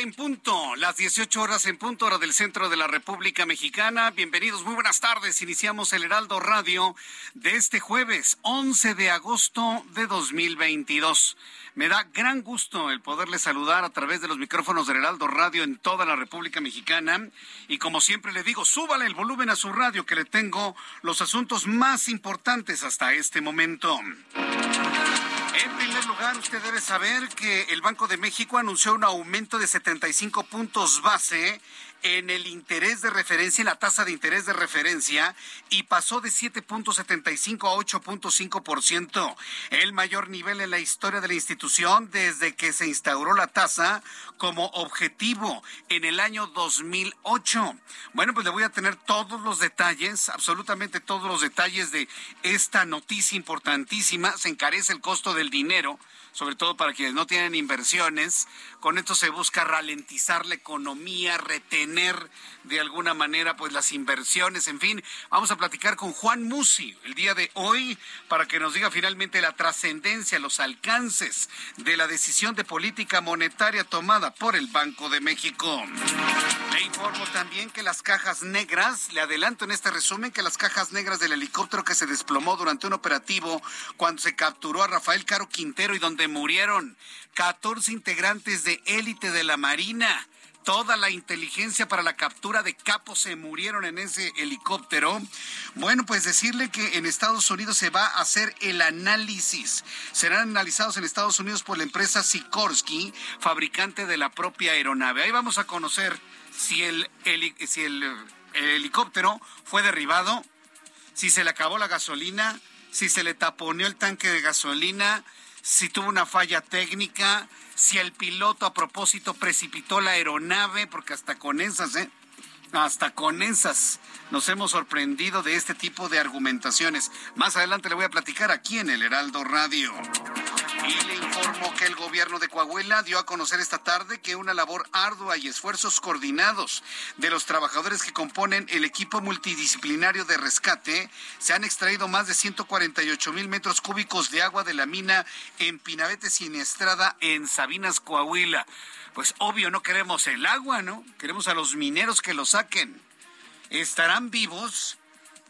En punto, las 18 horas en punto, hora del centro de la República Mexicana. Bienvenidos, muy buenas tardes. Iniciamos el Heraldo Radio de este jueves 11 de agosto de 2022. Me da gran gusto el poderle saludar a través de los micrófonos del Heraldo Radio en toda la República Mexicana. Y como siempre le digo, súbale el volumen a su radio que le tengo los asuntos más importantes hasta este momento. En primer lugar, usted debe saber que el Banco de México anunció un aumento de 75 puntos base en el interés de referencia, en la tasa de interés de referencia, y pasó de 7.75 a 8.5%, el mayor nivel en la historia de la institución desde que se instauró la tasa como objetivo en el año 2008. Bueno, pues le voy a tener todos los detalles, absolutamente todos los detalles de esta noticia importantísima. Se encarece el costo del dinero sobre todo para quienes no tienen inversiones. Con esto se busca ralentizar la economía, retener de alguna manera pues las inversiones, en fin. Vamos a platicar con Juan Musi el día de hoy para que nos diga finalmente la trascendencia, los alcances de la decisión de política monetaria tomada por el Banco de México. Le informo también que las cajas negras, le adelanto en este resumen que las cajas negras del helicóptero que se desplomó durante un operativo cuando se capturó a Rafael Caro Quintero y donde murieron 14 integrantes de élite de la Marina. Toda la inteligencia para la captura de capos se murieron en ese helicóptero. Bueno, pues decirle que en Estados Unidos se va a hacer el análisis. Serán analizados en Estados Unidos por la empresa Sikorsky, fabricante de la propia aeronave. Ahí vamos a conocer si el, si el helicóptero fue derribado, si se le acabó la gasolina, si se le taponeó el tanque de gasolina, si tuvo una falla técnica, si el piloto a propósito precipitó la aeronave, porque hasta con esas, ¿eh? Hasta con esas nos hemos sorprendido de este tipo de argumentaciones. Más adelante le voy a platicar aquí en el Heraldo Radio. Y le informo que el gobierno de Coahuila dio a conocer esta tarde que una labor ardua y esfuerzos coordinados de los trabajadores que componen el equipo multidisciplinario de rescate se han extraído más de 148 mil metros cúbicos de agua de la mina en Pinabete Siniestrada en Sabinas, Coahuila. Pues obvio no queremos el agua, ¿no? Queremos a los mineros que lo saquen. ¿Estarán vivos?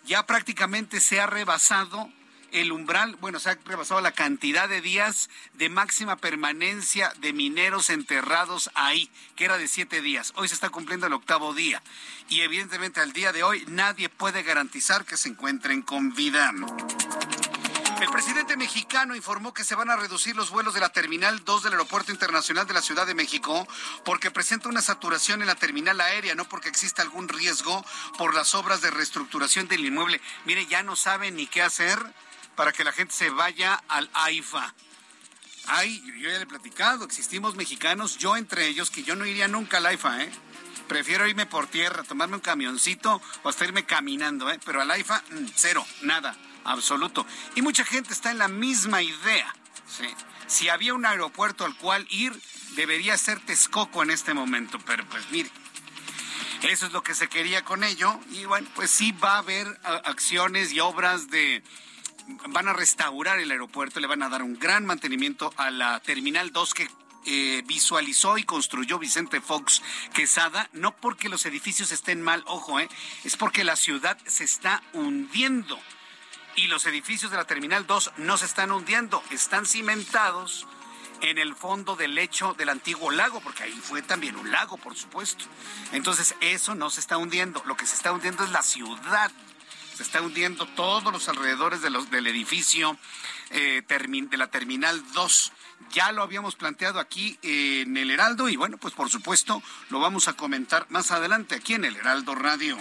Ya prácticamente se ha rebasado el umbral, bueno, se ha rebasado la cantidad de días de máxima permanencia de mineros enterrados ahí, que era de siete días. Hoy se está cumpliendo el octavo día. Y evidentemente al día de hoy nadie puede garantizar que se encuentren con vida. El presidente mexicano informó que se van a reducir los vuelos de la Terminal 2 del Aeropuerto Internacional de la Ciudad de México porque presenta una saturación en la terminal aérea, no porque exista algún riesgo por las obras de reestructuración del inmueble. Mire, ya no saben ni qué hacer para que la gente se vaya al AIFA. Ay, yo ya le he platicado, existimos mexicanos, yo entre ellos, que yo no iría nunca al AIFA, ¿eh? Prefiero irme por tierra, tomarme un camioncito o hasta irme caminando, ¿eh? Pero al AIFA, mm, cero, nada, absoluto. Y mucha gente está en la misma idea, ¿sí? Si había un aeropuerto al cual ir, debería ser Texcoco en este momento, pero pues mire. Eso es lo que se quería con ello. Y bueno, pues sí va a haber acciones y obras de van a restaurar el aeropuerto, le van a dar un gran mantenimiento a la Terminal 2 que eh, visualizó y construyó Vicente Fox Quesada, no porque los edificios estén mal, ojo, eh, es porque la ciudad se está hundiendo y los edificios de la Terminal 2 no se están hundiendo, están cimentados en el fondo del lecho del antiguo lago, porque ahí fue también un lago, por supuesto. Entonces, eso no se está hundiendo, lo que se está hundiendo es la ciudad. Se está hundiendo todos los alrededores del edificio eh, de la Terminal 2. Ya lo habíamos planteado aquí en el Heraldo y bueno, pues por supuesto lo vamos a comentar más adelante aquí en el Heraldo Radio.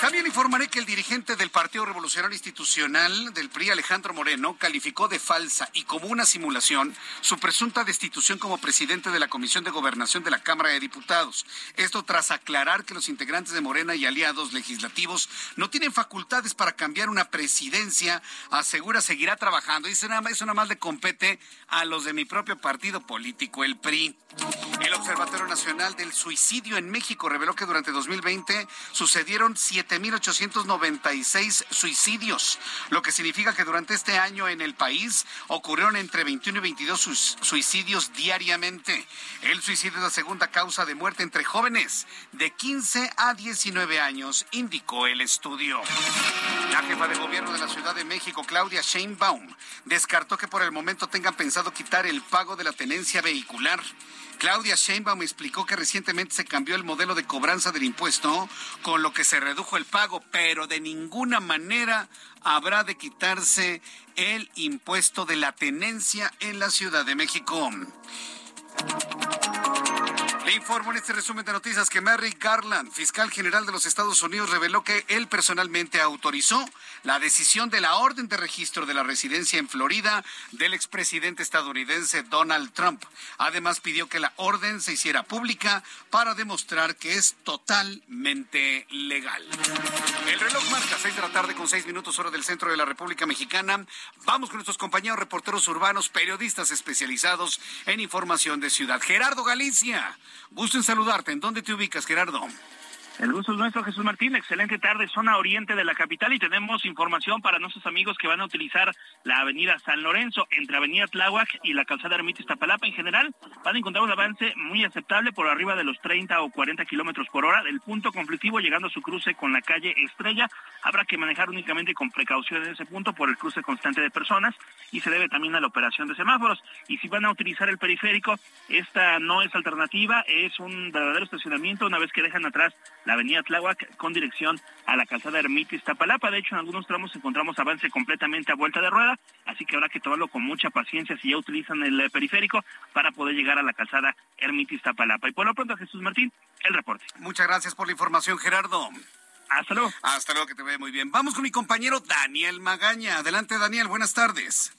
También informaré que el dirigente del Partido Revolucionario Institucional del PRI, Alejandro Moreno, calificó de falsa y como una simulación su presunta destitución como presidente de la Comisión de Gobernación de la Cámara de Diputados. Esto tras aclarar que los integrantes de Morena y aliados legislativos no tienen facultades para cambiar una presidencia, asegura seguirá trabajando. Dice nada más, eso nada compete a los de mi propio partido político, el PRI. El Observatorio Nacional del Suicidio en México reveló que durante 2020 sucedieron 7.896 suicidios, lo que significa que durante este año en el país ocurrieron entre 21 y 22 suicidios diariamente. El suicidio es la segunda causa de muerte entre jóvenes de 15 a 19 años, indicó el estudio. La jefa de gobierno de la Ciudad de México, Claudia Sheinbaum, descartó que por el momento tengan pensado quitar el pago de la tenencia vehicular. Claudia Sheinbaum explicó que recientemente se cambió el modelo de cobranza del impuesto, con lo que se redujo el pago, pero de ninguna manera habrá de quitarse el impuesto de la tenencia en la Ciudad de México. Le informo en este resumen de noticias que Merrick Garland, fiscal general de los Estados Unidos, reveló que él personalmente autorizó la decisión de la orden de registro de la residencia en Florida del expresidente estadounidense Donald Trump. Además, pidió que la orden se hiciera pública para demostrar que es totalmente legal. El reloj marca seis de la tarde con seis minutos hora del centro de la República Mexicana. Vamos con nuestros compañeros reporteros urbanos, periodistas especializados en información de ciudad. Gerardo Galicia Gusto en saludarte. ¿En dónde te ubicas, Gerardo? El gusto es nuestro, Jesús Martín. Excelente tarde, zona oriente de la capital y tenemos información para nuestros amigos que van a utilizar la avenida San Lorenzo entre Avenida Tláhuac y la calzada Ermita Iztapalapa. En general, van a encontrar un avance muy aceptable por arriba de los 30 o 40 kilómetros por hora. El punto conflictivo llegando a su cruce con la calle Estrella. Habrá que manejar únicamente con precaución en ese punto por el cruce constante de personas y se debe también a la operación de semáforos. Y si van a utilizar el periférico, esta no es alternativa, es un verdadero estacionamiento una vez que dejan atrás la avenida Tláhuac con dirección a la calzada Ermita Iztapalapa. De hecho, en algunos tramos encontramos avance completamente a vuelta de rueda, así que habrá que tomarlo con mucha paciencia si ya utilizan el eh, periférico para poder llegar a la calzada Ermita Iztapalapa. Y por lo pronto, Jesús Martín, el reporte. Muchas gracias por la información, Gerardo. Hasta luego. Hasta luego, que te vea muy bien. Vamos con mi compañero Daniel Magaña. Adelante, Daniel, buenas tardes.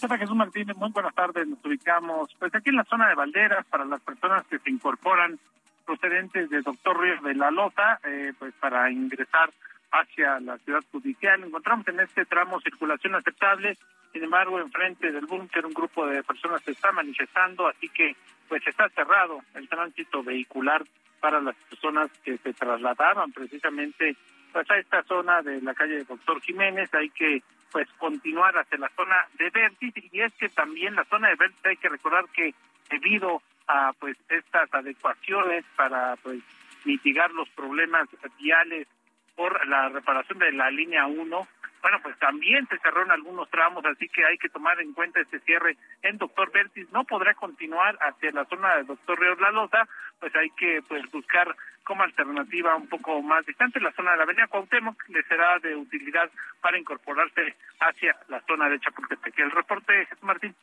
Hola Jesús Martínez, muy buenas tardes. Nos ubicamos pues aquí en la zona de Valderas para las personas que se incorporan procedentes de Doctor Ríos de la Lota, eh, pues para ingresar hacia la ciudad judicial. Encontramos en este tramo circulación aceptable, sin embargo, enfrente del búnker un grupo de personas se está manifestando, así que pues está cerrado el tránsito vehicular para las personas que se trasladaban precisamente pues a esta zona de la calle Doctor Jiménez. Hay que pues continuar hacia la zona de Vértice y es que también la zona de Vértice hay que recordar que debido a pues estas adecuaciones para pues mitigar los problemas viales por la reparación de la línea 1. Bueno, pues también se cerraron algunos tramos, así que hay que tomar en cuenta este cierre en Doctor Vértiz. No podrá continuar hacia la zona de Doctor Ríos La Lota, pues hay que pues buscar como alternativa un poco más distante la zona de la Avenida Cuauhtémoc, le será de utilidad para incorporarse hacia la zona de Chapultepec. El reporte, Jesús Martín.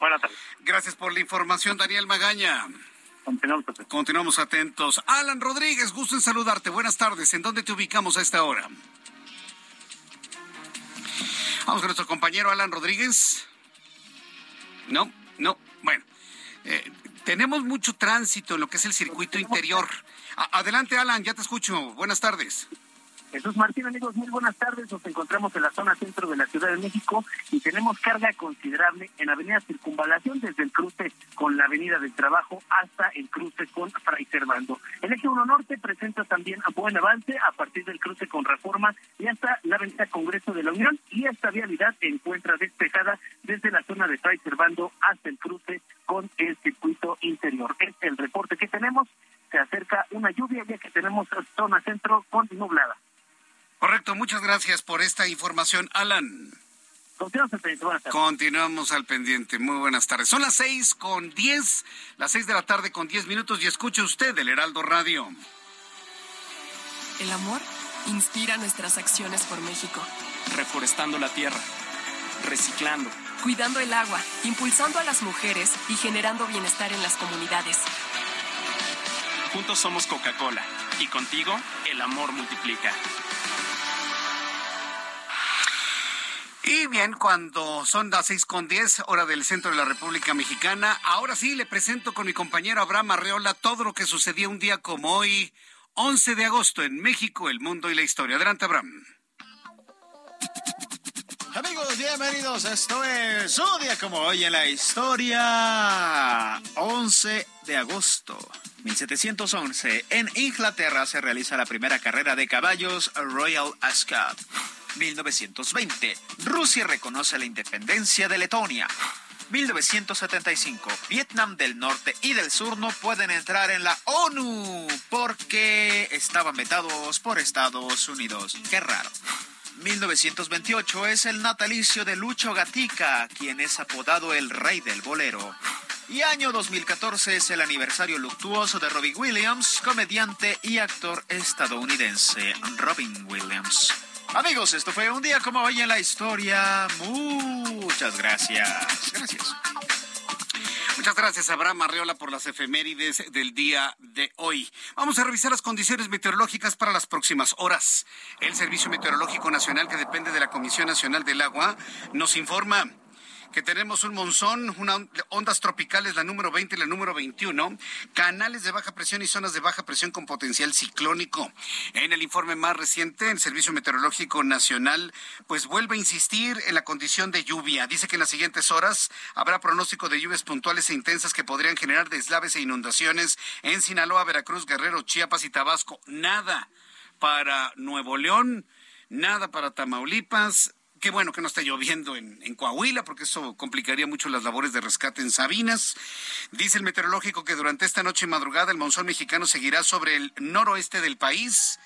Buenas tardes. Gracias por la información, Daniel Magaña. Continuamos atentos. Continuamos atentos. Alan Rodríguez, gusto en saludarte. Buenas tardes. ¿En dónde te ubicamos a esta hora? Vamos con nuestro compañero Alan Rodríguez. No, no. Bueno, eh, tenemos mucho tránsito en lo que es el circuito interior. adelante, Alan, ya te escucho. Buenas tardes. Jesús Martín, amigos, muy buenas tardes. Nos encontramos en la zona centro de la Ciudad de México y tenemos carga considerable en Avenida Circunvalación desde el cruce con la Avenida del Trabajo hasta el cruce con Fray Servando. El eje 1 Norte presenta también buen avance a partir del cruce con Reforma y hasta la Avenida Congreso de la Unión y esta vialidad se encuentra despejada desde la zona de Fray Servando hasta el cruce con el circuito interior. Es el reporte que tenemos. Se acerca una lluvia ya que tenemos zona centro con nublada. Correcto, muchas gracias por esta información, Alan. Continuamos al pendiente. Continuamos al pendiente. Muy buenas tardes. Son las seis con diez, las seis de la tarde con diez minutos y escuche usted el Heraldo Radio. El amor inspira nuestras acciones por México. Reforestando la tierra, reciclando, cuidando el agua, impulsando a las mujeres y generando bienestar en las comunidades. Juntos somos Coca-Cola y contigo el amor multiplica. Y bien, cuando son las seis con diez, hora del centro de la República Mexicana, ahora sí le presento con mi compañero Abraham Arreola todo lo que sucedió un día como hoy, 11 de agosto, en México, el mundo y la historia. Adelante, Abraham. Amigos, bienvenidos. Esto es un día como hoy en la historia. 11 de agosto 1711. En Inglaterra se realiza la primera carrera de caballos Royal Ascot. 1920. Rusia reconoce la independencia de Letonia. 1975. Vietnam del Norte y del Sur no pueden entrar en la ONU porque estaban vetados por Estados Unidos. Qué raro. 1928 es el natalicio de Lucho Gatica, quien es apodado el rey del bolero. Y año 2014 es el aniversario luctuoso de Robin Williams, comediante y actor estadounidense. Robin Williams. Amigos, esto fue un día como hoy en la historia. Muchas gracias. Gracias. Muchas gracias, Abraham Arreola, por las efemérides del día de hoy. Vamos a revisar las condiciones meteorológicas para las próximas horas. El Servicio Meteorológico Nacional, que depende de la Comisión Nacional del Agua, nos informa que tenemos un monzón, unas ondas tropicales, la número 20 y la número 21, canales de baja presión y zonas de baja presión con potencial ciclónico. En el informe más reciente, el Servicio Meteorológico Nacional, pues vuelve a insistir en la condición de lluvia. Dice que en las siguientes horas habrá pronóstico de lluvias puntuales e intensas que podrían generar deslaves e inundaciones en Sinaloa, Veracruz, Guerrero, Chiapas y Tabasco. Nada para Nuevo León, nada para Tamaulipas, Qué bueno que no está lloviendo en, Coahuila, porque eso complicaría mucho las labores de rescate en Sabinas. Dice el meteorológico que durante esta noche y madrugada el monzón mexicano seguirá sobre el noroeste del país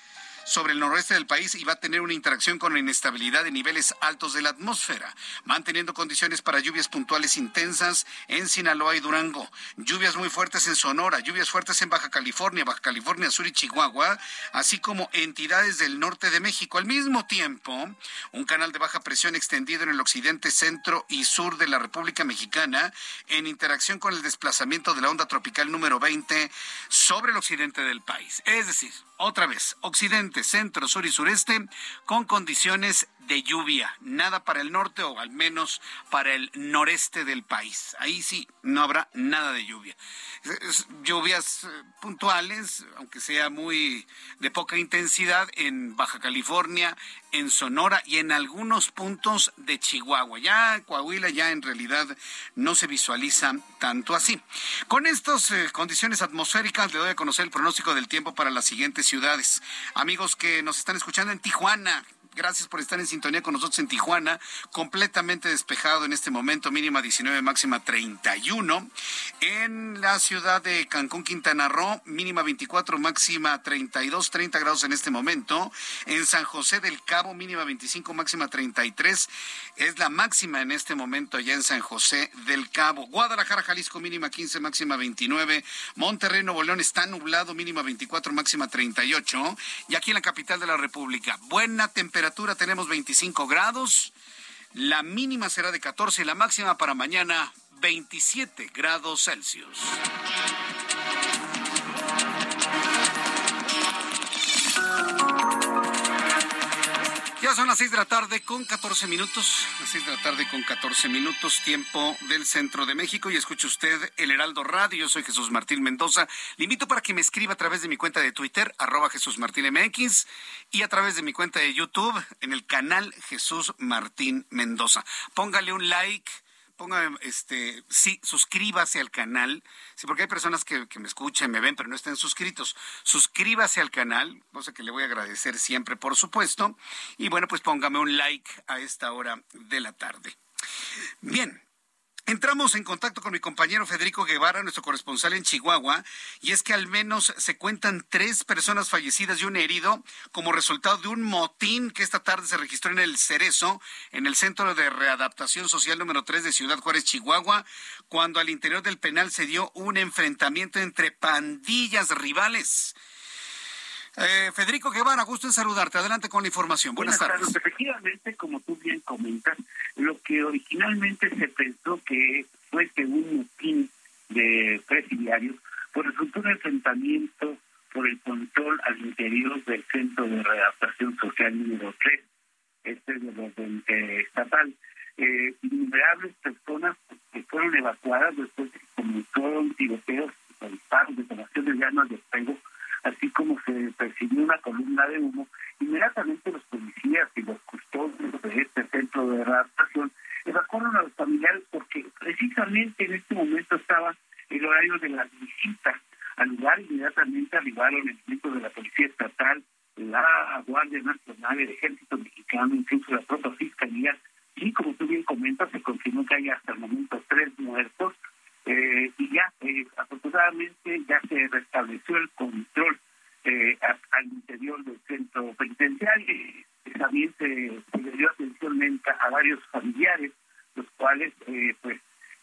sobre el noroeste del país y va a tener una interacción con la inestabilidad de niveles altos de la atmósfera, manteniendo condiciones para lluvias puntuales intensas en Sinaloa y Durango, lluvias muy fuertes en Sonora, lluvias fuertes en Baja California, Baja California Sur y Chihuahua, así como entidades del norte de México. Al mismo tiempo, un canal de baja presión extendido en el occidente, centro y sur de la República Mexicana, en interacción con el desplazamiento de la onda tropical número 20 sobre el occidente del país. Es decir, otra vez, occidente, centro, sur y sureste, con condiciones de lluvia. Nada para el norte o al menos para el noreste del país. Ahí sí, no habrá nada de lluvia. Lluvias eh, puntuales, aunque sea muy de poca intensidad, en Baja California, en Sonora y en algunos puntos de Chihuahua. Ya Coahuila ya en realidad no se visualiza tanto así. Con estas eh, condiciones atmosféricas le doy a conocer el pronóstico del tiempo para las siguientes ciudades. Amigos que nos están escuchando en Tijuana, Gracias por estar en sintonía con nosotros en Tijuana. Completamente despejado en este momento, mínima 19, máxima 31. En la ciudad de Cancún, Quintana Roo, mínima 24, máxima 32, 30 grados en este momento. En San José del Cabo, mínima 25, máxima 33. Es la máxima en este momento allá en San José del Cabo. Guadalajara, Jalisco, mínima 15, máxima 29. Monterrey, Nuevo León está nublado, mínima 24, máxima 38. Y aquí en la capital de la República, buena temperatura temperatura tenemos 25 grados. La mínima será de 14 y la máxima para mañana 27 grados Celsius. Ya son las seis de la tarde con 14 minutos, las seis de la tarde con 14 minutos, tiempo del centro de México y escuche usted el Heraldo Radio. Yo soy Jesús Martín Mendoza. Le invito para que me escriba a través de mi cuenta de Twitter, arroba Jesús Martín MX, y a través de mi cuenta de YouTube en el canal Jesús Martín Mendoza. Póngale un like ponga, este, sí, suscríbase al canal, sí, porque hay personas que, que me escuchan, me ven, pero no están suscritos. Suscríbase al canal, cosa que le voy a agradecer siempre, por supuesto. Y bueno, pues póngame un like a esta hora de la tarde. Bien, Entramos en contacto con mi compañero Federico Guevara, nuestro corresponsal en Chihuahua, y es que al menos se cuentan tres personas fallecidas y un herido como resultado de un motín que esta tarde se registró en el Cerezo, en el Centro de Readaptación Social número 3 de Ciudad Juárez, Chihuahua, cuando al interior del penal se dio un enfrentamiento entre pandillas rivales. Eh, Federico Guevara, gusto en saludarte. Adelante con la información. Buenas, tardes. Efectivamente, como tú bien comentas, lo que originalmente se pensó que fuese un motín de presidiarios, pues resultó un enfrentamiento por el control al interior del Centro de Readaptación Social número 3, este es de orden estatal. Eh, innumerables personas que fueron evacuadas después de que comenzaron tiroteos, disparos, detonaciones de armas de fuego así como se percibió una columna de humo, inmediatamente los policías y los custodios de este centro de adaptación evacuaron a los familiares porque precisamente en este momento estaba el horario de las visitas al lugar, inmediatamente arribaron el equipo de la Policía Estatal, la Guardia Nacional, el Ejército Mexicano, incluso la propia Fiscalía, y como tú bien comentas, se confirmó que hay hasta el momento tres muertos, eh, y ya, eh, afortunadamente, ya se restableció el control eh, al interior del centro penitenciario. También se, se dio atención a varios familiares, los cuales pues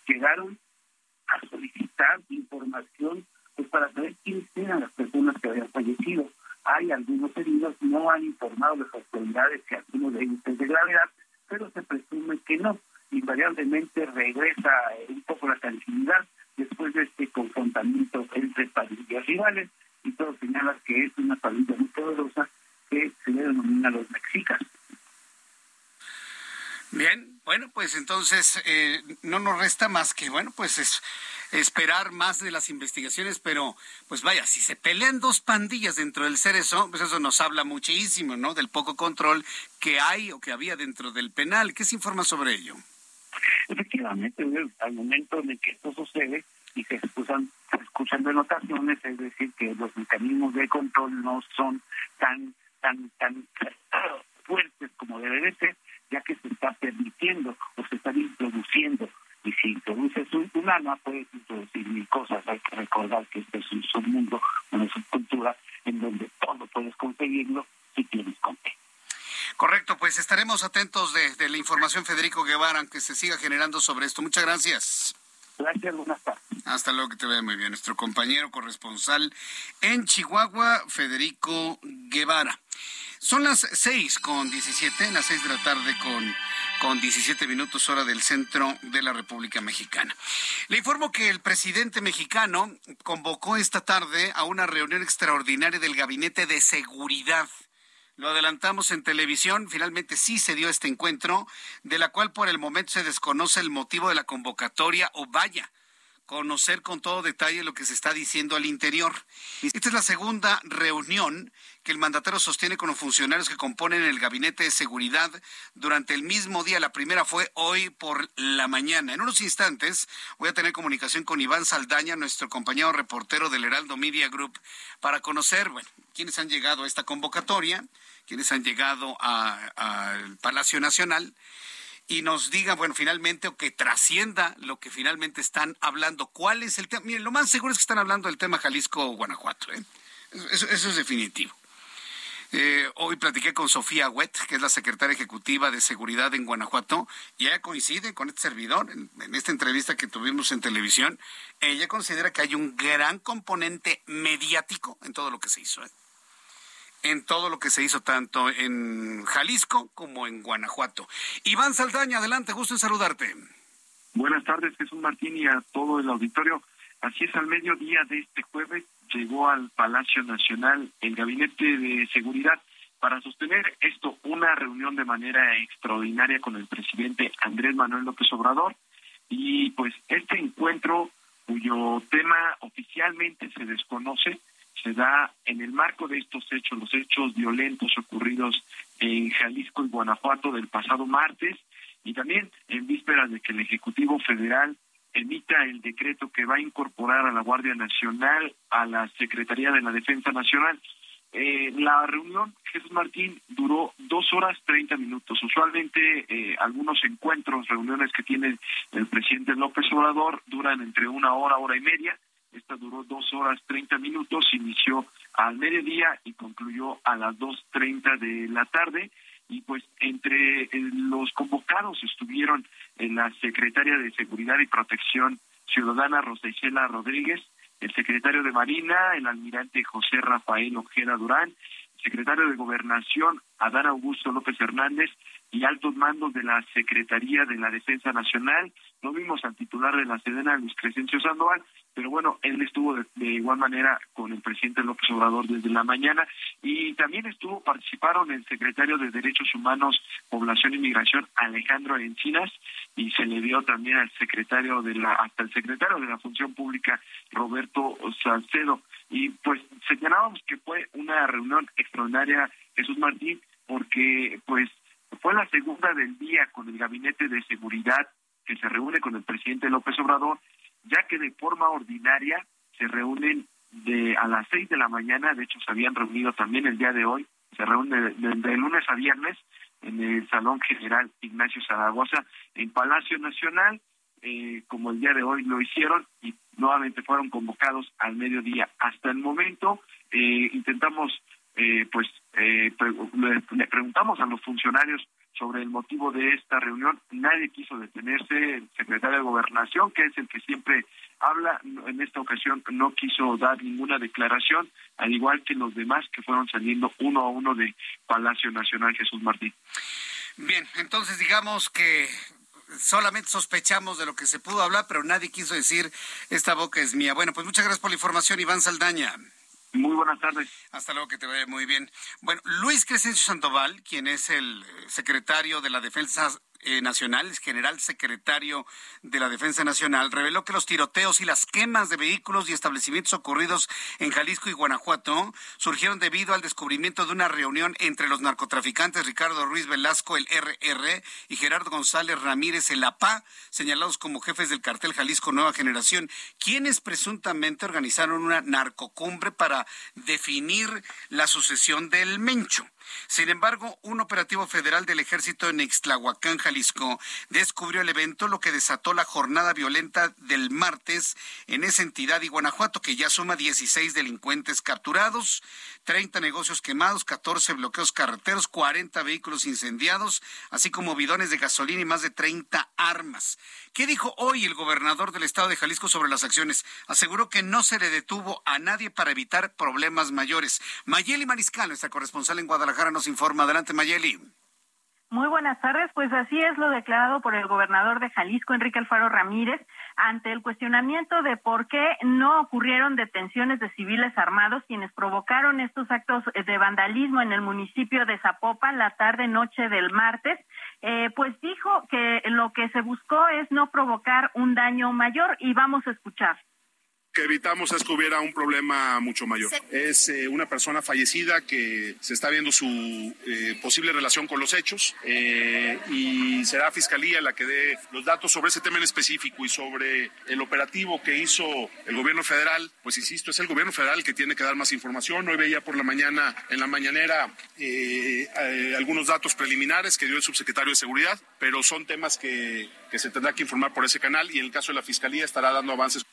llegaron a solicitar información pues para saber quiénes eran las personas que habían fallecido. Hay algunos heridos, no han informado las autoridades que alguno de ellos es de gravedad, pero se presume que no invariablemente regresa un poco la tranquilidad después de este confrontamiento entre pandillas rivales y todo señala que es una pandilla muy poderosa que se le denomina los mexicas. Bien, bueno, pues entonces eh, no nos resta más que, bueno, pues es esperar más de las investigaciones, pero pues vaya, si se pelean dos pandillas dentro del Cerezo, pues eso nos habla muchísimo, ¿no? Del poco control que hay o que había dentro del penal. ¿Qué se informa sobre ello? Efectivamente, al momento en que esto sucede y se escuchan, se escuchan denotaciones, es decir, que los mecanismos de control no son tan, tan, tan fuertes como debe de ser, ya que se está permitiendo o se están introduciendo. Y si introduces un, un arma, puedes introducir mil cosas. Hay que recordar que este es un submundo, una subcultura, en donde todo puedes conseguirlo si tienes con qué. Correcto, pues estaremos atentos de, la información, Federico Guevara, aunque se siga generando sobre esto. Muchas gracias. Gracias, buenas tardes. Hasta luego, que te vea muy bien. Nuestro compañero corresponsal en Chihuahua, Federico Guevara. Son las seis con diecisiete, las seis de la tarde con, con 17 minutos hora del centro de la República Mexicana. Le informo que el presidente mexicano convocó esta tarde a una reunión extraordinaria del Gabinete de Seguridad lo adelantamos en televisión, finalmente sí se dio este encuentro, de la cual por el momento se desconoce el motivo de la convocatoria o vaya conocer con todo detalle lo que se está diciendo al interior. Esta es la segunda reunión que el mandatario sostiene con los funcionarios que componen el gabinete de seguridad durante el mismo día. La primera fue hoy por la mañana. En unos instantes voy a tener comunicación con Iván Saldaña, nuestro compañero reportero del Heraldo Media Group, para conocer, bueno, quiénes han llegado a esta convocatoria, quiénes han llegado al Palacio Nacional y nos diga, bueno, finalmente, o que trascienda lo que finalmente están hablando. ¿Cuál es el tema? Miren, lo más seguro es que están hablando del tema Jalisco-Guanajuato. ¿eh? Eso, es definitivo. Eh, hoy platiqué con Sofía Wet, que es la secretaria ejecutiva de Seguridad en Guanajuato, y ella coincide con este servidor en, en, esta entrevista que tuvimos en televisión. Ella considera que hay un gran componente mediático en todo lo que se hizo. ¿eh? en todo lo que se hizo tanto en Jalisco como en Guanajuato. Iván Saldaña, adelante, gusto en saludarte. Buenas tardes, Jesús Martín y a todo el auditorio. Así es, al mediodía de este jueves llegó al Palacio Nacional el Gabinete de Seguridad para sostener esto una reunión de manera extraordinaria con el presidente Andrés Manuel López Obrador. Y pues este encuentro cuyo tema oficialmente se desconoce se da en el marco de estos hechos, los hechos violentos ocurridos en Jalisco y Guanajuato del pasado martes y también en vísperas de que el Ejecutivo Federal emita el decreto que va a incorporar a la Guardia Nacional a la Secretaría de la Defensa Nacional. Eh, la reunión, Jesús Martín, duró dos horas treinta minutos. Usualmente eh, algunos encuentros, reuniones que tiene el presidente López Obrador duran entre una hora, hora y media. Esta duró dos horas treinta minutos, inició al mediodía y concluyó a las dos treinta de la tarde. Y pues entre eh, los convocados estuvieron la secretaria de Seguridad y Protección Ciudadana, Rosa Isela Rodríguez, el secretario de Marina, el almirante José Rafael Ojeda Durán, el secretario de Gobernación, Adán Augusto López Hernández, y altos mandos de la Secretaría de la Defensa Nacional. No vimos al titular de la Sedena, Luis Crescencio Sandoval, pero bueno, él estuvo de, igual manera con el presidente López Obrador desde la mañana y también estuvo, participaron el secretario de Derechos Humanos, Población y Migración, Alejandro Encinas, y se le dio también al secretario de la, hasta el secretario de la Función Pública, Roberto Salcedo. Y pues señalábamos que fue una reunión extraordinaria, Jesús Martín, porque pues fue la segunda del día con el Gabinete de Seguridad que se reúne con el presidente López Obrador, ya que de forma ordinaria se reúnen de a las seis de la mañana, de hecho se habían reunido también el día de hoy, se reúnen de, lunes a viernes en el Salón General Ignacio Zaragoza en Palacio Nacional, eh, como el día de hoy lo hicieron y nuevamente fueron convocados al mediodía. Hasta el momento eh, intentamos eh, pues eh, le, preguntamos a los funcionarios sobre el motivo de esta reunión. Nadie quiso detenerse. El secretario de Gobernación, que es el que siempre habla, en esta ocasión no quiso dar ninguna declaración, al igual que los demás que fueron saliendo uno a uno de Palacio Nacional Jesús Martín. Bien, entonces digamos que solamente sospechamos de lo que se pudo hablar, pero nadie quiso decir esta boca es mía. Bueno, pues muchas gracias por la información, Iván Saldaña. Muy buenas tardes. Hasta luego, que te vaya muy bien. Bueno, Luis Crescencio Sandoval, quien es el secretario de la Defensa eh, Nacional, el general secretario de la Defensa Nacional, reveló que los tiroteos y las quemas de vehículos y establecimientos ocurridos en Jalisco y Guanajuato surgieron debido al descubrimiento de una reunión entre los narcotraficantes Ricardo Ruiz Velasco, el RR, y Gerardo González Ramírez, el APA, señalados como jefes del cartel Jalisco Nueva Generación, quienes presuntamente organizaron una narcocumbre para definir la sucesión del Mencho. Sin embargo, un operativo federal del ejército en Ixtlahuacán, Jalisco, descubrió el evento, lo que desató la jornada violenta del martes en esa entidad y Guanajuato, que ya suma 16 delincuentes capturados, 30 negocios quemados, 14 bloqueos carreteros, 40 vehículos incendiados, así como bidones de gasolina y más de 30 armas. ¿Qué dijo hoy el gobernador del estado de Jalisco sobre las acciones? Aseguró que no se le detuvo a nadie para evitar problemas mayores. Mayeli Mariscal, nuestra corresponsal en Guadalajara, nos informa. Adelante, Mayeli. Muy buenas tardes. Pues así es lo declarado por el gobernador de Jalisco, Enrique Alfaro Ramírez, ante el cuestionamiento de por qué no ocurrieron detenciones de civiles armados quienes provocaron estos actos de vandalismo en el municipio de Zapopan la tarde-noche del martes. Eh, pues dijo que lo que se buscó es no provocar un daño mayor y vamos a escuchar que evitamos es que hubiera un problema mucho mayor. Es eh, una persona fallecida que se está viendo su eh, posible relación con los hechos eh, y será Fiscalía la que dé los datos sobre ese tema en específico y sobre el operativo que hizo el gobierno federal. Pues insisto, es el gobierno federal el que tiene que dar más información. Hoy veía por la mañana, en la mañanera, algunos datos preliminares que dio el subsecretario de Seguridad, pero son temas que, que se tendrá que informar por ese canal y en el caso de la Fiscalía estará dando avances.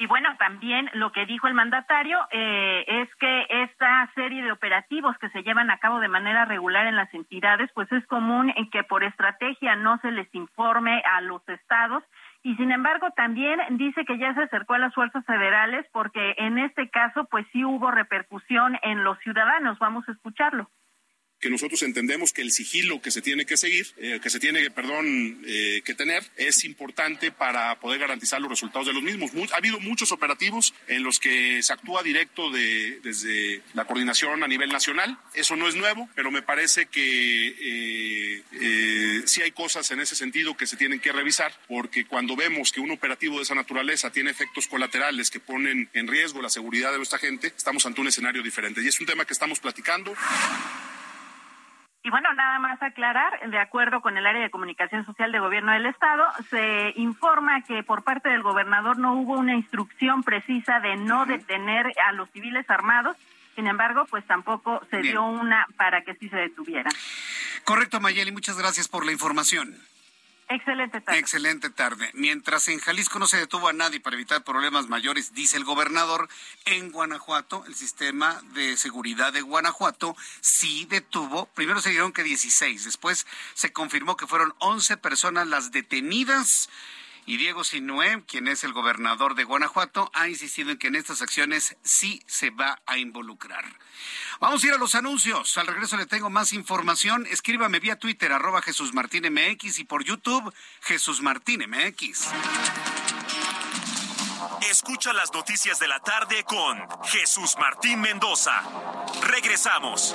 Y bueno, también lo que dijo el mandatario eh, es que esta serie de operativos que se llevan a cabo de manera regular en las entidades, pues es común en que por estrategia no se les informe a los estados y sin embargo también dice que ya se acercó a las fuerzas federales porque en este caso pues sí hubo repercusión en los ciudadanos. Vamos a escucharlo que nosotros entendemos que el sigilo que se tiene que seguir, eh, que se tiene, perdón, eh, que tener, es importante para poder garantizar los resultados de los mismos. ha habido muchos operativos en los que se actúa directo de, desde la coordinación a nivel nacional. Eso no es nuevo, pero me parece que eh, sí hay cosas en ese sentido que se tienen que revisar, porque cuando vemos que un operativo de esa naturaleza tiene efectos colaterales que ponen en riesgo la seguridad de nuestra gente, estamos ante un escenario diferente. Y es un tema que estamos platicando. Y bueno, nada más aclarar, de acuerdo con el área de comunicación social de gobierno del estado, se informa que por parte del gobernador no hubo una instrucción precisa de no detener a los civiles armados. Sin embargo, pues tampoco se dio una para que sí se detuvieran. Correcto, Mayeli, muchas gracias por la información. Excelente tarde. Excelente tarde. Mientras en Jalisco no se detuvo a nadie para evitar problemas mayores, dice el gobernador, en Guanajuato, el sistema de seguridad de Guanajuato sí detuvo, primero se dijeron que 16, después se confirmó que fueron 11 personas las detenidas y Diego Sinué, quien es el gobernador de Guanajuato, ha insistido en que en estas acciones sí se va a involucrar. Vamos a ir a los anuncios. Al regreso le tengo más información. Escríbame vía Twitter, arroba Jesús Martín MX y por YouTube, Jesús Martín MX. Escucha las noticias de la tarde con Jesús Martín Mendoza. Regresamos.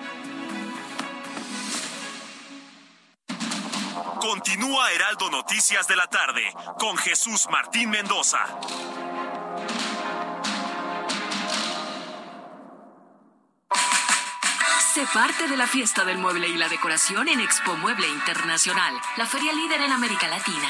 Continúa Heraldo Noticias de la tarde con Jesús Martín Mendoza. Sé parte de la fiesta del mueble y la decoración en Expo Mueble Internacional, la feria líder en América Latina.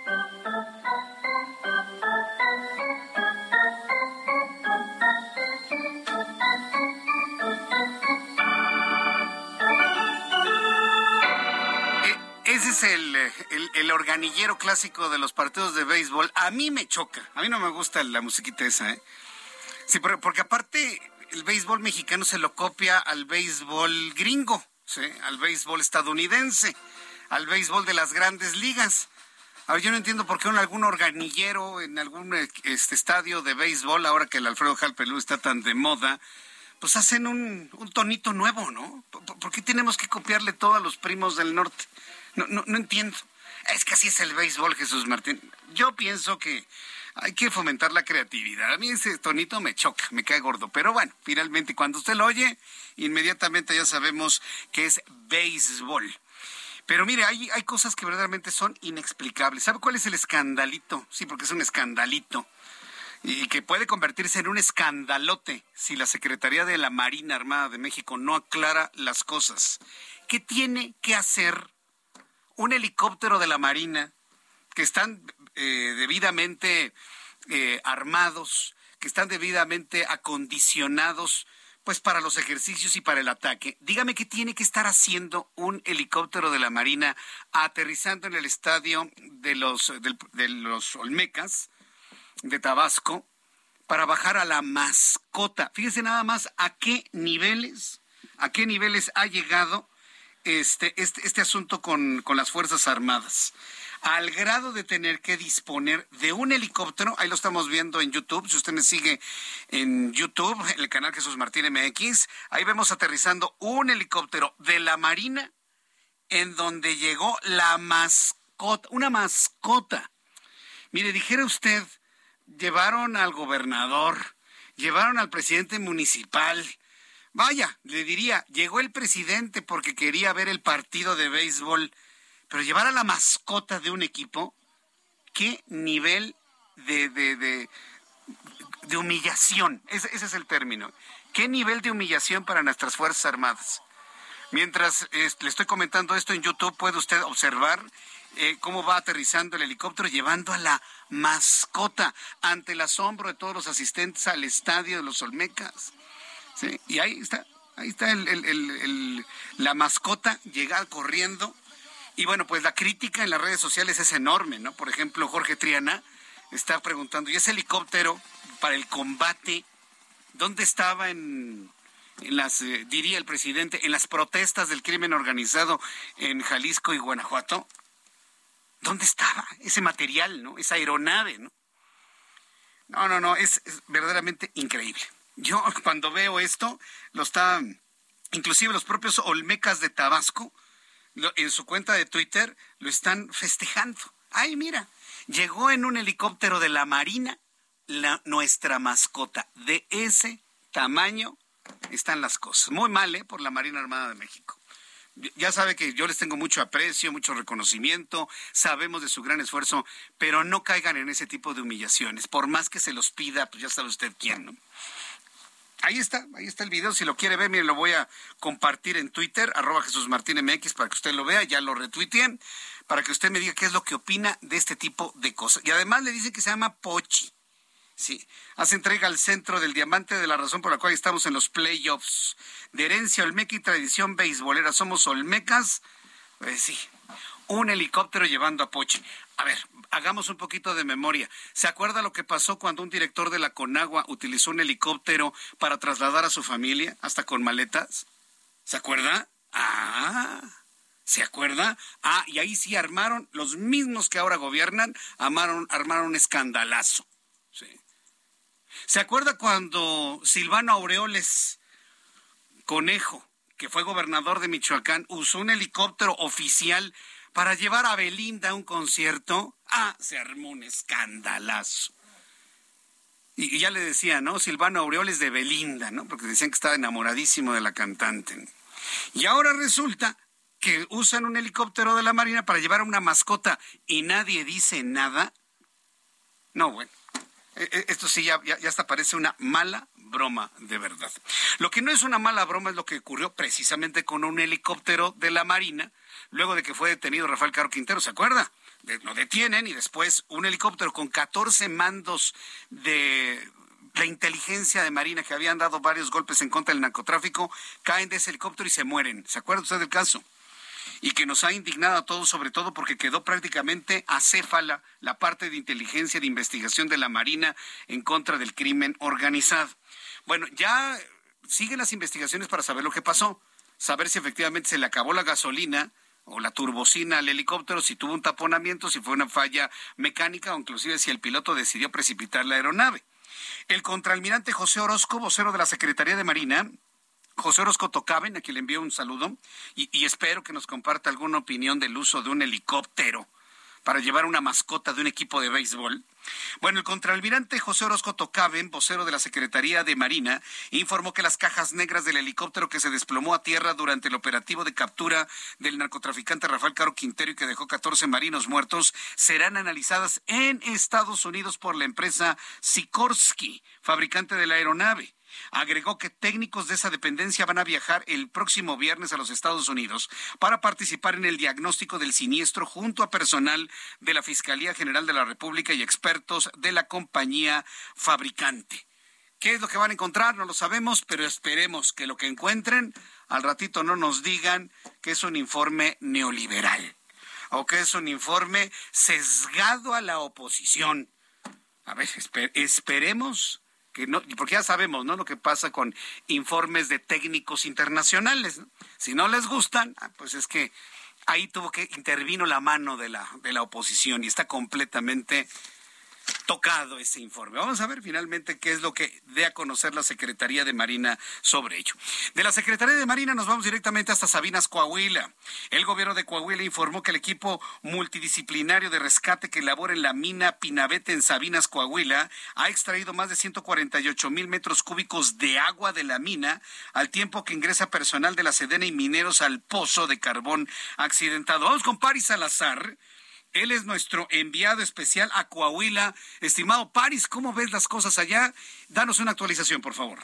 Es el, el, el, organillero clásico de los partidos de béisbol. A mí me choca. A mí no me gusta la musiquita esa, ¿eh? Sí, porque aparte el béisbol mexicano se lo copia al béisbol gringo, ¿sí? al béisbol estadounidense, al béisbol de las grandes ligas. Ahora, yo no entiendo por qué en algún organillero, en algún este, estadio de béisbol, ahora que el Alfredo Jalpelú está tan de moda, pues hacen un, un tonito nuevo, ¿no? ¿Por, qué tenemos que copiarle todo a los primos del norte? No, no, no entiendo. Es que así es el béisbol, Jesús Martín. Yo pienso que hay que fomentar la creatividad. A mí ese tonito me choca, me cae gordo. Pero bueno, finalmente cuando usted lo oye, inmediatamente ya sabemos que es béisbol. Pero mire, hay, hay cosas que verdaderamente son inexplicables. ¿Sabe cuál es el escandalito? Sí, porque es un escandalito. Y que puede convertirse en un escandalote si la Secretaría de la Marina Armada de México no aclara las cosas. ¿Qué tiene que hacer un helicóptero de la Marina que están eh, debidamente eh, armados, que están debidamente acondicionados pues para los ejercicios y para el ataque. Dígame qué tiene que estar haciendo un helicóptero de la Marina aterrizando en el estadio de los, de los Olmecas de Tabasco para bajar a la mascota. Fíjese nada más a qué niveles, a qué niveles ha llegado este, este, este asunto con, con las Fuerzas Armadas al grado de tener que disponer de un helicóptero. Ahí lo estamos viendo en YouTube. Si usted me sigue en YouTube, el canal Jesús Martín MX, ahí vemos aterrizando un helicóptero de la Marina en donde llegó la mascota, una mascota. Mire, dijera usted, llevaron al gobernador, llevaron al presidente municipal. Vaya, le diría, llegó el presidente porque quería ver el partido de béisbol pero llevar a la mascota de un equipo, ¿qué nivel de, de, de, humillación? Ese, ese, es el término. ¿Qué nivel de humillación para nuestras Fuerzas Armadas? Mientras le estoy comentando esto en YouTube, puede usted observar eh, cómo va aterrizando el helicóptero llevando a la mascota ante el asombro de todos los asistentes al estadio de los Olmecas. Y ahí está, ahí está la mascota llega corriendo. Y bueno, pues la crítica en las redes sociales es enorme, ¿no? Por ejemplo, Jorge Triana está preguntando, ¿y ese helicóptero para el combate, dónde estaba en, en las, eh, diría el presidente, en las protestas del crimen organizado en Jalisco y Guanajuato? ¿Dónde estaba ese material, no? Esa aeronave. No, no, no, es, verdaderamente increíble. Yo cuando veo esto, lo está, inclusive los propios Olmecas de Tabasco, en su cuenta de Twitter, lo están festejando. Ay, mira, llegó en un helicóptero de la Marina la, nuestra mascota. De ese tamaño están las cosas. Muy mal, ¿eh? Por la Marina Armada de México ya sabe que yo les tengo mucho aprecio, mucho reconocimiento, sabemos de su gran esfuerzo, pero no caigan en ese tipo de humillaciones. Por más que se los pida, pues ya sabe usted quién, ¿no? Ahí está, ahí está el video. Si lo quiere ver, mire, lo voy a compartir en Twitter, arroba Jesús Martín MX, para que usted lo vea, ya lo retuiteé, para que usted me diga qué es lo que opina de este tipo de cosas. Y además le dice que se llama Pochi. Sí, hace entrega al centro del diamante de la razón por la cual estamos en los playoffs. De herencia olmeca y tradición beisbolera. Somos olmecas. Pues sí, un helicóptero llevando a Poche. A ver, hagamos un poquito de memoria. ¿Se acuerda lo que pasó cuando un director de la Conagua utilizó un helicóptero para trasladar a su familia, hasta con maletas? ¿Se acuerda? Ah, ¿se acuerda? Ah, y ahí sí armaron, los mismos que ahora gobiernan, armaron, armaron un escandalazo. ¿Se acuerda cuando Silvano Aureoles Conejo, que fue gobernador de Michoacán, usó un helicóptero oficial para llevar a Belinda a un concierto? Ah, se armó un escandalazo. Y, ya le decía, ¿no? Silvano Aureoles de Belinda, ¿no? Porque decían que estaba enamoradísimo de la cantante. Y ahora resulta que usan un helicóptero de la Marina para llevar a una mascota y nadie dice nada. No, bueno. Eh, eh, esto sí ya, ya, hasta parece una mala broma de verdad. Lo que no es una mala broma es lo que ocurrió precisamente con un helicóptero de la Marina, luego de que fue detenido Rafael Caro Quintero, ¿se acuerda? lo detienen y después un helicóptero con 14 mandos de la inteligencia de Marina que habían dado varios golpes en contra del narcotráfico, caen de ese helicóptero y se mueren. ¿Se acuerda usted del caso? y que nos ha indignado a todos, sobre todo porque quedó prácticamente acéfala la parte de inteligencia de investigación de la Marina en contra del crimen organizado. Bueno, ya siguen las investigaciones para saber lo que pasó, saber si efectivamente se le acabó la gasolina o la turbocina al helicóptero, si tuvo un taponamiento, si fue una falla mecánica o inclusive si el piloto decidió precipitar la aeronave. El contraalmirante José Orozco, vocero de la Secretaría de Marina, José Orozco Tocaben, a quien le envío un saludo, y, espero que nos comparta alguna opinión del uso de un helicóptero para llevar una mascota de un equipo de béisbol. Bueno, el contraalmirante José Orozco Tocaben, vocero de la Secretaría de Marina, informó que las cajas negras del helicóptero que se desplomó a tierra durante el operativo de captura del narcotraficante Rafael Caro Quintero y que dejó 14 marinos muertos serán analizadas en Estados Unidos por la empresa Sikorsky, fabricante de la aeronave. Agregó que técnicos de esa dependencia van a viajar el próximo viernes a los Estados Unidos para participar en el diagnóstico del siniestro junto a personal de la Fiscalía General de la República y expertos de la compañía fabricante. ¿Qué es lo que van a encontrar? No lo sabemos, pero esperemos que lo que encuentren al ratito no nos digan que es un informe neoliberal o que es un informe sesgado a la oposición. A ver, esperemos que no, porque ya sabemos, ¿no? Lo que pasa con informes de técnicos internacionales. Si no les gustan, ah, pues es que ahí tuvo que intervino la mano de la, de la oposición y está completamente tocado ese informe. Vamos a ver finalmente qué es lo que dé a conocer la Secretaría de Marina sobre ello. De la Secretaría de Marina nos vamos directamente hasta Sabinas, Coahuila. El gobierno de Coahuila informó que el equipo multidisciplinario de rescate que labora en la mina Pinabete en Sabinas, Coahuila, ha extraído más de 148 mil metros cúbicos de agua de la mina, al tiempo que ingresa personal de la Sedena y mineros al pozo de carbón accidentado. Vamos con Paris Salazar Él es nuestro enviado especial a Coahuila. Estimado Paris, ¿cómo ves las cosas allá? Danos una actualización, por favor.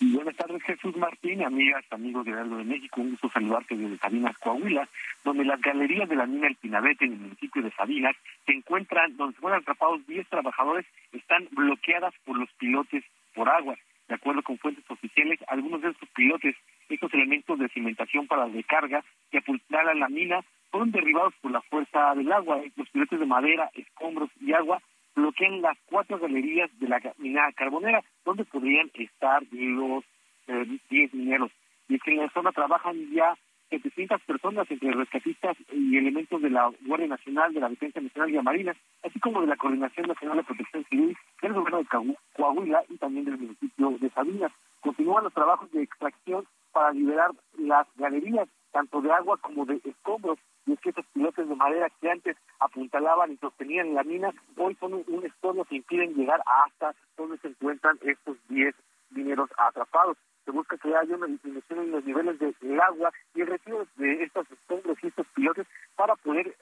Buenas tardes, Jesús Martín, amigas, amigos de Algo de México. Un gusto saludarte desde Sabinas, Coahuila, donde las galerías de la mina El Pinabete en el municipio de Sabinas se encuentran, donde fueron atrapados 10 trabajadores, están bloqueadas por los pilotes por agua. De acuerdo con fuentes oficiales, algunos de estos pilotes, estos elementos de cimentación para la recarga que apuntalan la mina, fueron derribados por la fuerza del agua. Los pilotes de madera, escombros y agua bloquean las cuatro galerías de la mina carbonera, donde podrían estar los 10 eh, mineros. Y es que en la zona trabajan ya 700 personas entre rescatistas y elementos de la Guardia Nacional, de la Defensa Nacional y la Marina, así como de la Coordinación Nacional de Protección Civil, del gobierno de Coahuila y también del municipio de Sabinas. Continúan los trabajos de extracción para liberar las galerías, tanto de agua como de escombros, y es que esos pilotes de madera que antes apuntalaban y sostenían la mina, hoy son un, estorbo que impiden llegar hasta donde se encuentran estos 10 mineros atrapados. Se busca que haya una disminución en los niveles del agua y el retiro de estos escombros y estos pilotes para poder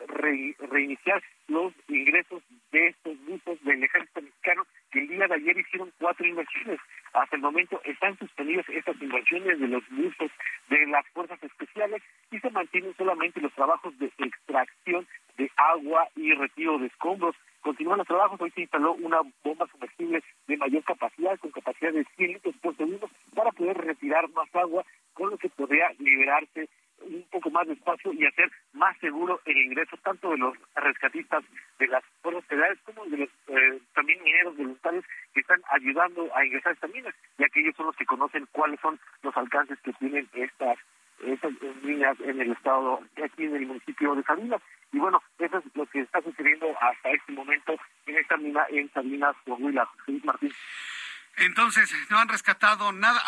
reiniciar los ingresos de estos buzos del ejército mexicano que el día de ayer hicieron cuatro inversiones. Hasta el momento están suspendidas estas inversiones de los buzos de las fuerzas especiales y se mantienen solamente los trabajos de extracción de agua y retiro de escombros. Continúan los trabajos, hoy se instaló una bomba sumergible de mayor capacidad, con capacidad de 100 litros por segundo, para poder retirar más agua, con lo que podría liberarse un poco más de espacio y hacer más seguro el ingreso tanto de los rescatistas de las fuerzas federales como de los eh, también mineros voluntarios que están ayudando a ingresar esta mina, ya que ellos son los que conocen cuáles son los alcances que tienen estas esas minas en el estado, aquí en el municipio de Sabinas. Y bueno, eso es lo que está sucediendo hasta este momento en esta mina en Sabinas, Coahuila. Luis Martín. Entonces, no han rescatado nada.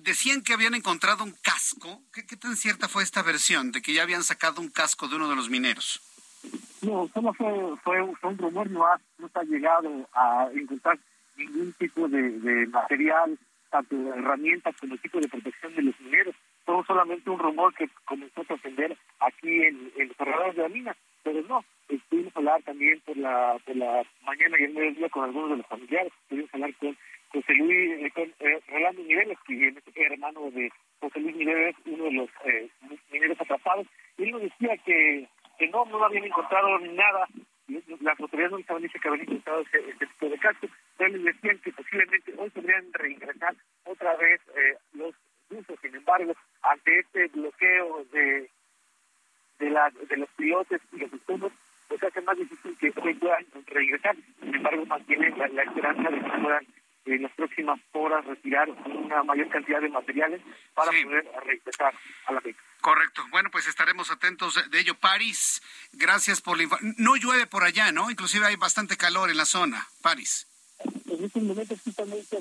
decían que habían encontrado un casco. ¿Qué, tan cierta fue esta versión de que ya habían sacado un casco de uno de los mineros? No, solo fue, fue, un rumor, no, ha, no se ha llegado a encontrar ningún tipo de, material, tanto herramientas como tipo de protección de los mineros. Fue solamente un rumor que comenzó a trascender aquí en, en los de la mina, pero no, estuvimos a hablar también por la, por la mañana y el mediodía con algunos de los familiares, estuvimos a hablar con José Luis, eh, eh, Rolando Niveles, que es hermano de José Luis Niveles, uno de los eh, mineros atrapados, él nos decía que, que no, no habían encontrado nada, las autoridades no estaban diciendo que habían encontrado este, este tipo de casos, pero les decían que posiblemente hoy podrían reingresar otra vez eh, los usos, sin embargo, ante este bloqueo de de, la, de los pilotos y los estudios, pues hace más difícil que puedan regresar. Sin embargo, mantienen la esperanza de que puedan en las próximas horas retirar una mayor cantidad de materiales para poder regresar a la beca. Correcto. Bueno, pues estaremos atentos de ello. París, gracias por la información. No llueve por allá, ¿no? Inclusive hay bastante calor en la zona. París. En estos momentos justamente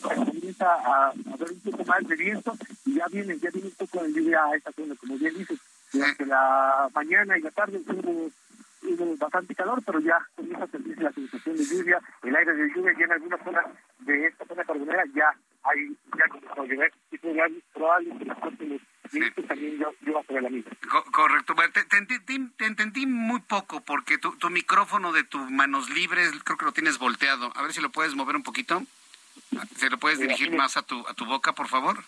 comienza a, haber un poco más de viento y ya viene, ya viene un poco de lluvia a esta zona, como bien dices. Durante la mañana y la tarde hubo bastante calor, pero ya comienza a sentirse la sensación de lluvia, el aire de lluvia, y en algunas zonas de esta zona carbonera ya hay, ya comenzó a llover, y probablemente los próximos minutos también llueva sobre la misma. correcto, te, te, entendí muy poco, porque tu, tu micrófono de tus manos libres creo que lo tienes volteado, a ver si lo puedes mover un poquito, si lo puedes dirigir más a tu, a tu boca, por favor.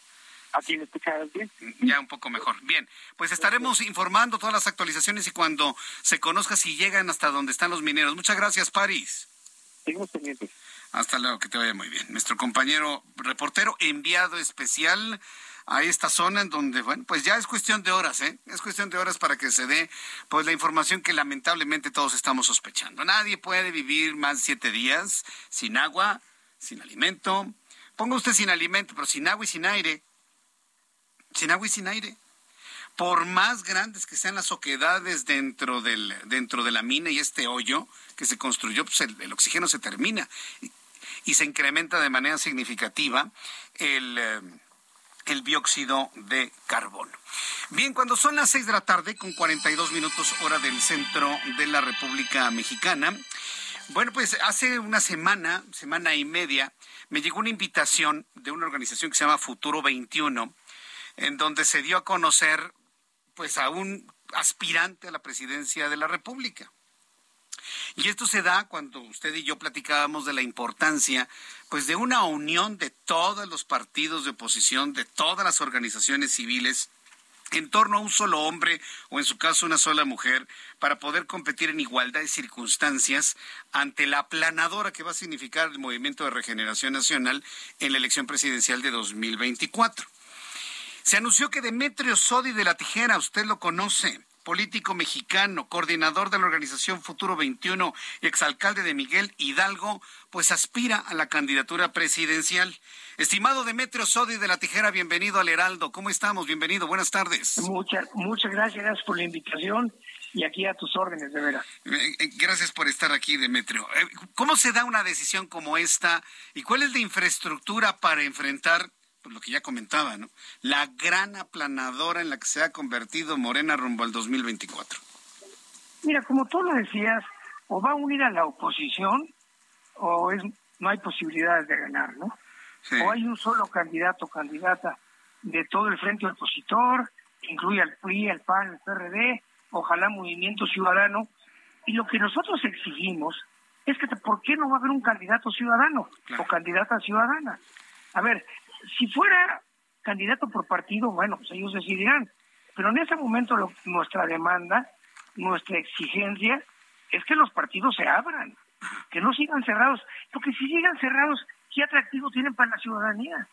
¿Así me escuchas bien? Ya un poco mejor. Bien, pues estaremos informando todas las actualizaciones y cuando se conozca si llegan hasta donde están los mineros. Muchas gracias, París. Seguimos pendientes. Hasta luego, que te vaya muy bien. Nuestro compañero reportero enviado especial a esta zona en donde, bueno, pues ya es cuestión de horas, ¿eh? Es cuestión de horas para que se dé, pues, la información que lamentablemente todos estamos sospechando. Nadie puede vivir más de siete días sin agua, sin alimento. Ponga usted sin alimento, pero sin agua y sin aire sin agua y sin aire. Por más grandes que sean las oquedades dentro, del, dentro de la mina y este hoyo que se construyó, pues el, oxígeno se termina y, se incrementa de manera significativa el, eh, el dióxido de carbono. Bien, cuando son las 6 de la tarde, con 42 minutos hora del centro de la República Mexicana, bueno, pues hace una semana, semana y media, me llegó una invitación de una organización que se llama Futuro 21, en donde se dio a conocer pues a un aspirante a la presidencia de la República. Y esto se da cuando usted y yo platicábamos de la importancia pues de una unión de todos los partidos de oposición, de todas las organizaciones civiles en torno a un solo hombre o en su caso una sola mujer para poder competir en igualdad de circunstancias ante la aplanadora que va a significar el Movimiento de Regeneración Nacional en la elección presidencial de 2024. Se anunció que Demetrio Sodi de la Tijera, usted lo conoce, político mexicano, coordinador de la organización Futuro 21 y exalcalde de Miguel Hidalgo, pues aspira a la candidatura presidencial. Estimado Demetrio Sodi de la Tijera, bienvenido al Heraldo. ¿Cómo estamos? Bienvenido, buenas tardes. Muchas, muchas gracias por la invitación y aquí a tus órdenes, de veras. Eh, eh, gracias por estar aquí, Demetrio. Eh, ¿Cómo se da una decisión como esta y cuál es la infraestructura para enfrentar pues, lo que ya comentaba, ¿no? La gran aplanadora en la que se ha convertido Morena rumbo al 2024. Mira, como tú lo decías, o va a unir a la oposición o es no hay posibilidades de ganar, ¿no? O hay un solo candidato o candidata de todo el frente opositor, que incluye al PRI, al PAN, al PRD, ojalá Movimiento Ciudadano. Y lo que nosotros exigimos es que ¿por qué no va a haber un candidato ciudadano o candidata ciudadana? A ver, si fuera candidato por partido, bueno, pues ellos decidirán. Pero en ese momento nuestra demanda, nuestra exigencia es que los partidos se abran, que no sigan cerrados, porque si sigan cerrados, ¿qué atractivo tienen para la ciudadanía?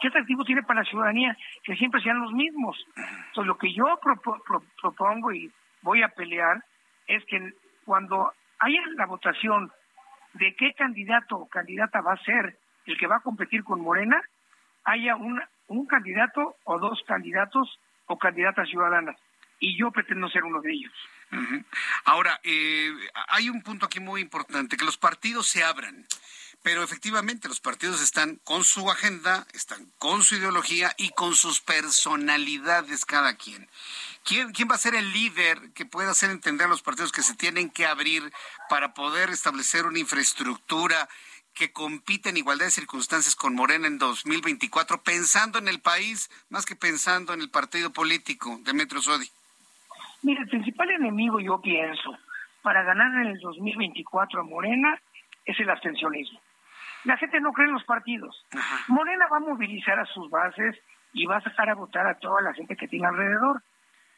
¿Qué atractivo tiene para la ciudadanía que siempre sean los mismos? Entonces, lo que yo propongo y voy a pelear es que cuando haya la votación de qué candidato o candidata va a ser el que va a competir con Morena, haya un, un candidato o dos candidatos o candidatas ciudadanas. Y yo pretendo ser uno de ellos. Ahora, eh, hay un punto aquí muy importante, que los partidos se abran. Pero efectivamente los partidos están con su agenda, están con su ideología y con sus personalidades cada quien. ¿Quién, ¿Quién va a ser el líder que pueda hacer entender a los partidos que se tienen que abrir para poder establecer una infraestructura que compite en igualdad de circunstancias con Morena en 2024, pensando en el país más que pensando en el partido político de Metro Sodi? Mira, el principal enemigo, yo pienso, para ganar en el 2024 a Morena es el abstencionismo. La gente no cree en los partidos. Morena va a movilizar a sus bases y va a sacar a votar a toda la gente que tiene alrededor.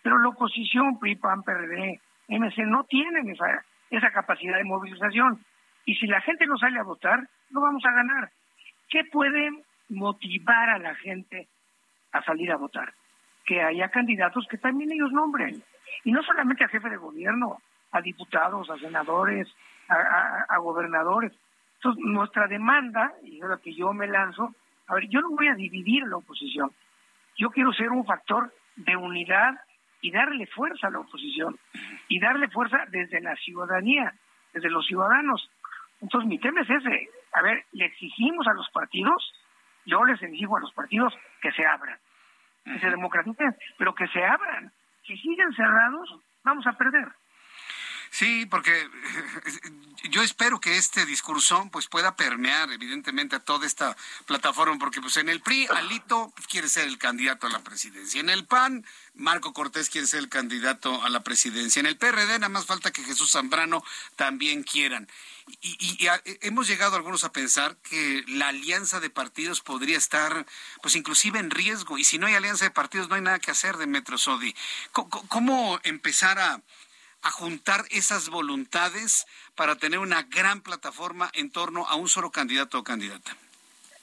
Pero la oposición, PRI, PAN, PRD, MC, no tienen esa, esa capacidad de movilización. Y si la gente no sale a votar, no vamos a ganar. ¿Qué puede motivar a la gente a salir a votar? Que haya candidatos que también ellos nombren. Y no solamente a jefe de gobierno, a diputados, a senadores, a, gobernadores. Entonces, nuestra demanda, y es lo que yo me lanzo, a ver, yo no voy a dividir la oposición. Yo quiero ser un factor de unidad y darle fuerza a la oposición. Y darle fuerza desde la ciudadanía, desde los ciudadanos. Entonces mi tema es ese. A ver, le exigimos a los partidos, yo les exijo a los partidos que se abran, que se democraticen, pero que se abran. Si siguen cerrados, vamos a perder. Sí, porque yo espero que este discurso pues pueda permear evidentemente a toda esta plataforma, porque pues en el PRI Alito quiere ser el candidato a la presidencia, en el PAN Marco Cortés quiere ser el candidato a la presidencia, en el PRD nada más falta que Jesús Zambrano también quieran. Y, hemos llegado algunos a pensar que la alianza de partidos podría estar, pues inclusive en riesgo. Y si no hay alianza de partidos, no hay nada que hacer de Metro Sodi. cómo empezar a, a juntar esas voluntades para tener una gran plataforma en torno a un solo candidato o candidata?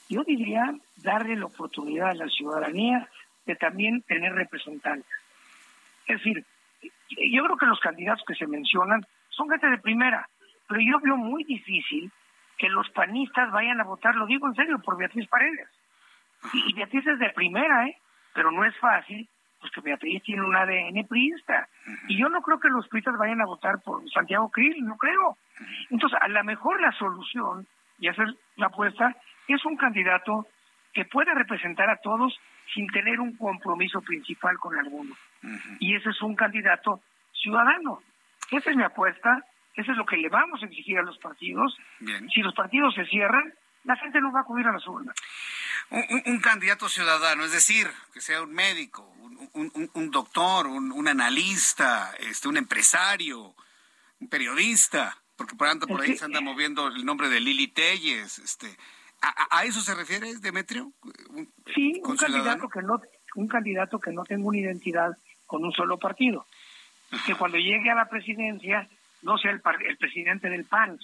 Yo diría darle la oportunidad a la ciudadanía de también tener representantes. Es decir, yo creo que los candidatos que se mencionan son gente de primera, pero yo veo muy difícil que los panistas vayan a votar, lo digo en serio, por Beatriz Paredes. Y Beatriz es de primera, ¿eh? Pero no es fácil pues que Beatriz tiene un ADN priista. Y yo no creo que los priistas vayan a votar por Santiago Krill, no creo. Entonces, a lo mejor la solución, y es la apuesta, es un candidato que pueda representar a todos sin tener un compromiso principal con alguno. Y ese es un candidato ciudadano. Esa es mi apuesta, eso es lo que le vamos a exigir a los partidos. Si los partidos se cierran, la gente no va a acudir a las urnas. Un, un, candidato ciudadano, es decir, que sea un médico, un, doctor, un, analista, este, un empresario, un periodista, porque por, anda, por ahí se anda moviendo el nombre de Lili Telles. Este, ¿a, eso se refiere, Demetrio? sí, un candidato, que no, un candidato que no tenga una identidad con un solo partido. Que cuando llegue a la presidencia no sea el, el presidente del PAN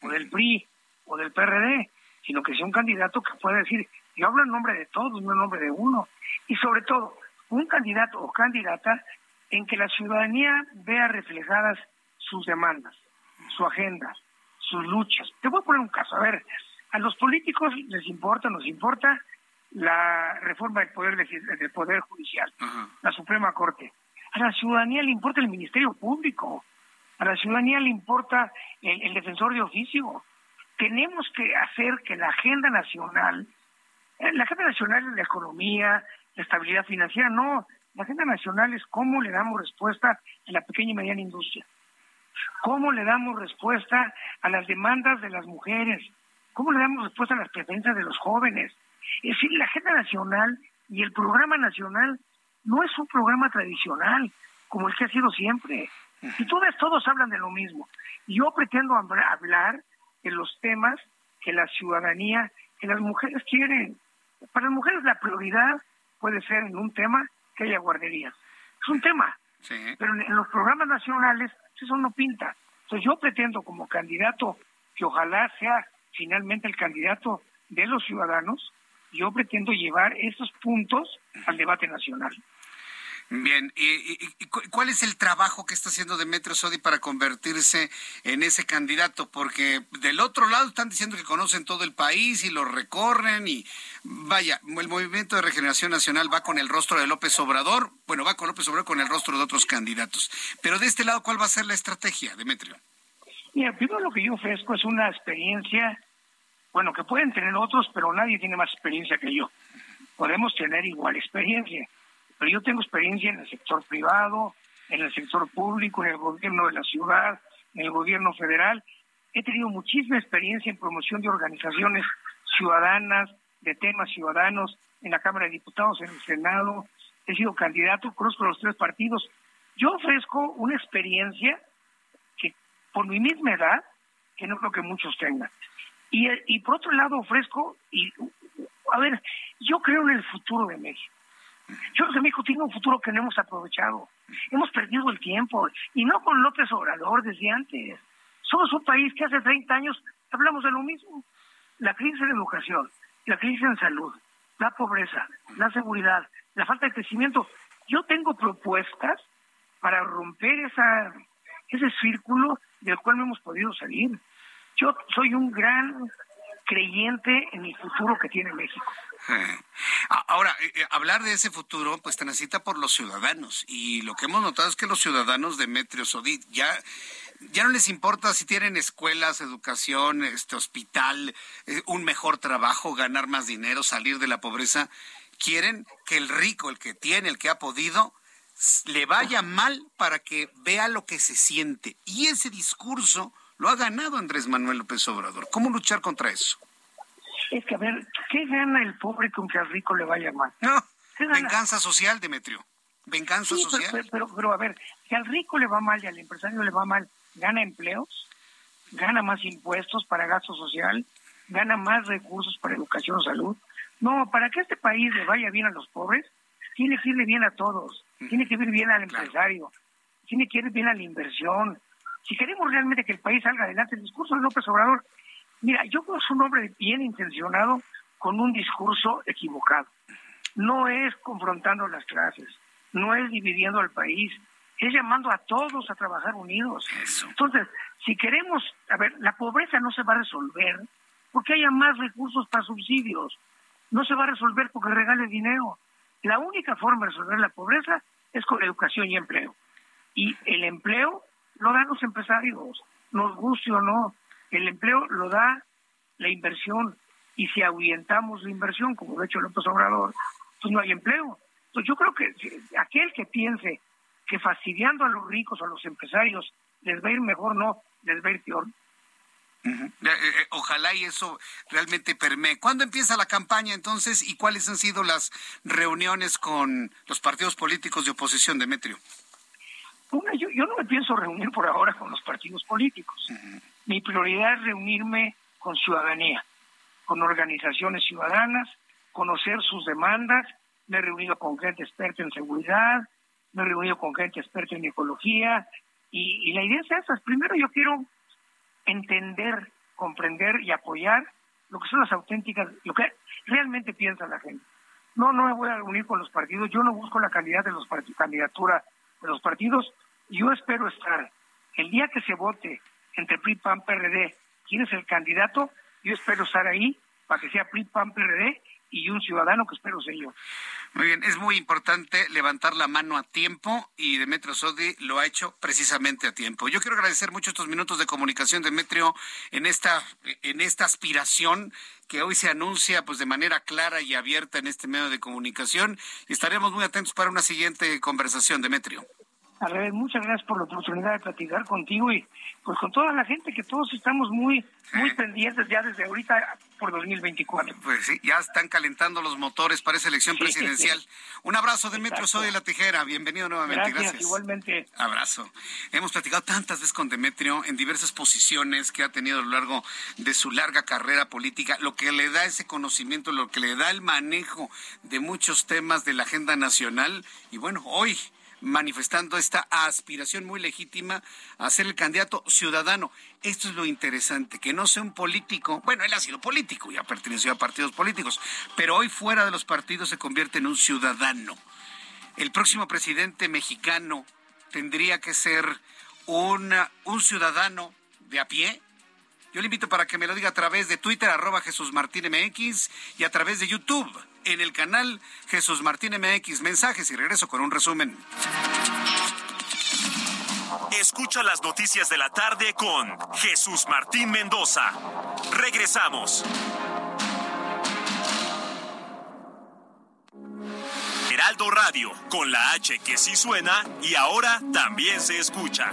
o del PRI o del PRD, sino que sea un candidato que pueda decir, yo hablo en nombre de todos, no en nombre de uno. Y sobre todo, un candidato o candidata en que la ciudadanía vea reflejadas sus demandas, su agenda, sus luchas. Te voy a poner un caso. A ver, a los políticos les importa, nos importa la reforma del poder del poder judicial, la Suprema Corte. A la ciudadanía le importa el Ministerio Público, a la ciudadanía le importa el defensor de oficio. Tenemos que hacer que la agenda nacional la agenda nacional es la economía, la estabilidad financiera, no. La agenda nacional es cómo le damos respuesta a la pequeña y mediana industria, cómo le damos respuesta a las demandas de las mujeres, cómo le damos respuesta a las preferencias de los jóvenes. Es decir, la agenda nacional y el programa nacional no es un programa tradicional como el que ha sido siempre. Y todos, todos hablan de lo mismo. Yo pretendo hablar de los temas que la ciudadanía, que las mujeres quieren. Para las mujeres la prioridad puede ser en un tema que haya guarderías. Es un tema. Pero en, los programas nacionales eso no pinta. Entonces yo pretendo como candidato, que ojalá sea finalmente el candidato de los ciudadanos, yo pretendo llevar esos puntos al debate nacional. Bien, ¿Y, cuál es el trabajo que está haciendo Demetrio Sodi para convertirse en ese candidato? Porque del otro lado están diciendo que conocen todo el país y lo recorren y vaya, el Movimiento de Regeneración Nacional va con el rostro de López Obrador, bueno, va con López Obrador con el rostro de otros candidatos. Pero de este lado, ¿cuál va a ser la estrategia, Demetrio? Mira, primero lo que yo ofrezco es una experiencia, bueno, que pueden tener otros, pero nadie tiene más experiencia que yo. Podemos tener igual experiencia pero yo tengo experiencia en el sector privado, en el sector público, en el gobierno de la ciudad, en el gobierno federal. He tenido muchísima experiencia en promoción de organizaciones ciudadanas, de temas ciudadanos, en la Cámara de Diputados, en el Senado. He sido candidato, conozco los tres partidos. Yo ofrezco una experiencia que, por mi misma edad, que no creo que muchos tengan. Y, y por otro lado ofrezco, y a ver, yo creo en el futuro de México. Yo creo que México tiene un futuro que no hemos aprovechado. Hemos perdido el tiempo. Y no con López Obrador desde antes. Somos un país que hace 30 años hablamos de lo mismo. La crisis en educación, la crisis en salud, la pobreza, la seguridad, la falta de crecimiento. Yo tengo propuestas para romper esa, ese círculo del cual no hemos podido salir. Yo soy un gran creyente en el futuro que tiene México. Ahora, eh, eh, hablar de ese futuro, pues te necesita por los ciudadanos. Y lo que hemos notado es que los ciudadanos de Metrio Sodit ya, ya no les importa si tienen escuelas, educación, este hospital, eh, un mejor trabajo, ganar más dinero, salir de la pobreza. Quieren que el rico, el que tiene, el que ha podido, le vaya mal para que vea lo que se siente. Y ese discurso lo ha ganado Andrés Manuel López Obrador. ¿Cómo luchar contra eso? Es que, a ver, ¿qué gana el pobre con que al rico le vaya mal? No, venganza social, Demetrio. Venganza social. Pero, pero, a ver, si al rico le va mal y al empresario le va mal, ¿gana empleos? ¿Gana más impuestos para gasto social? ¿Gana más recursos para educación o salud? No, para que este país le vaya bien a los pobres, tiene que irle bien a todos. Tiene que ir bien al empresario. Tiene que ir bien a la inversión si queremos realmente que el país salga adelante, el discurso de López Obrador, mira, yo creo que es un hombre bien intencionado con un discurso equivocado. No es confrontando las clases, no es dividiendo al país, es llamando a todos a trabajar unidos. Entonces, si queremos, a ver, la pobreza no se va a resolver porque haya más recursos para subsidios, no se va a resolver porque regale dinero. La única forma de resolver la pobreza es con educación y empleo. Y el empleo lo dan los empresarios, nos guste o no. El empleo lo da la inversión y si ahuyentamos la inversión, como lo ha hecho López Obrador, pues no hay empleo. Entonces yo creo que aquel que piense que fastidiando a los ricos o a los empresarios les va a ir mejor, no, les va a ir peor. ojalá y eso realmente permee. ¿Cuándo empieza la campaña entonces y cuáles han sido las reuniones con los partidos políticos de oposición, Demetrio? yo, yo, no me pienso reunir por ahora con los partidos políticos. Mi prioridad es reunirme con ciudadanía, con organizaciones ciudadanas, conocer sus demandas. Me he reunido con gente experta en seguridad, me he reunido con gente experta en ecología, y, la idea es esa. Primero yo quiero entender, comprender y apoyar lo que son las auténticas, lo que realmente piensa la gente. No, no me voy a reunir con los partidos, yo no busco la calidad de los candidatura de los partidos, yo espero estar el día que se vote entre PRI, PAN, PRD, quién es el candidato, yo espero estar ahí para que sea PRI, PAN, PRD y un ciudadano que espero ser yo. Muy bien, es muy importante levantar la mano a tiempo y Demetrio Sodi lo ha hecho precisamente a tiempo. Yo quiero agradecer mucho estos minutos de comunicación, Demetrio, en esta, en esta aspiración que hoy se anuncia pues de manera clara y abierta en este medio de comunicación y estaremos muy atentos para una siguiente conversación, Demetrio muchas gracias por la oportunidad de platicar contigo y pues con toda la gente que todos estamos muy muy pendientes ya desde ahorita por 2024. Pues sí, ya están calentando los motores para esa elección presidencial. Un abrazo, Demetrio Soy de la Tijera. Bienvenido nuevamente. Gracias, Gracias, igualmente. Abrazo. Hemos platicado tantas veces con Demetrio en diversas posiciones que ha tenido a lo largo de su larga carrera política, lo que le da ese conocimiento, lo que le da el manejo de muchos temas de la agenda nacional. Y bueno, hoy manifestando esta aspiración muy legítima a ser el candidato ciudadano. Esto es lo interesante, que no sea un político, bueno, él ha sido político y ha pertenecido a partidos políticos, pero hoy fuera de los partidos se convierte en un ciudadano. El próximo presidente mexicano tendría que ser un ciudadano de a pie, yo le invito para que me lo diga a través de Twitter, arroba Jesús Martín MX, y a través de YouTube, en el canal Jesús Martín MX. Mensajes y regreso con un resumen. Escucha las noticias de la tarde con Jesús Martín Mendoza. Regresamos. Heraldo Radio, con la H que sí suena y ahora también se escucha.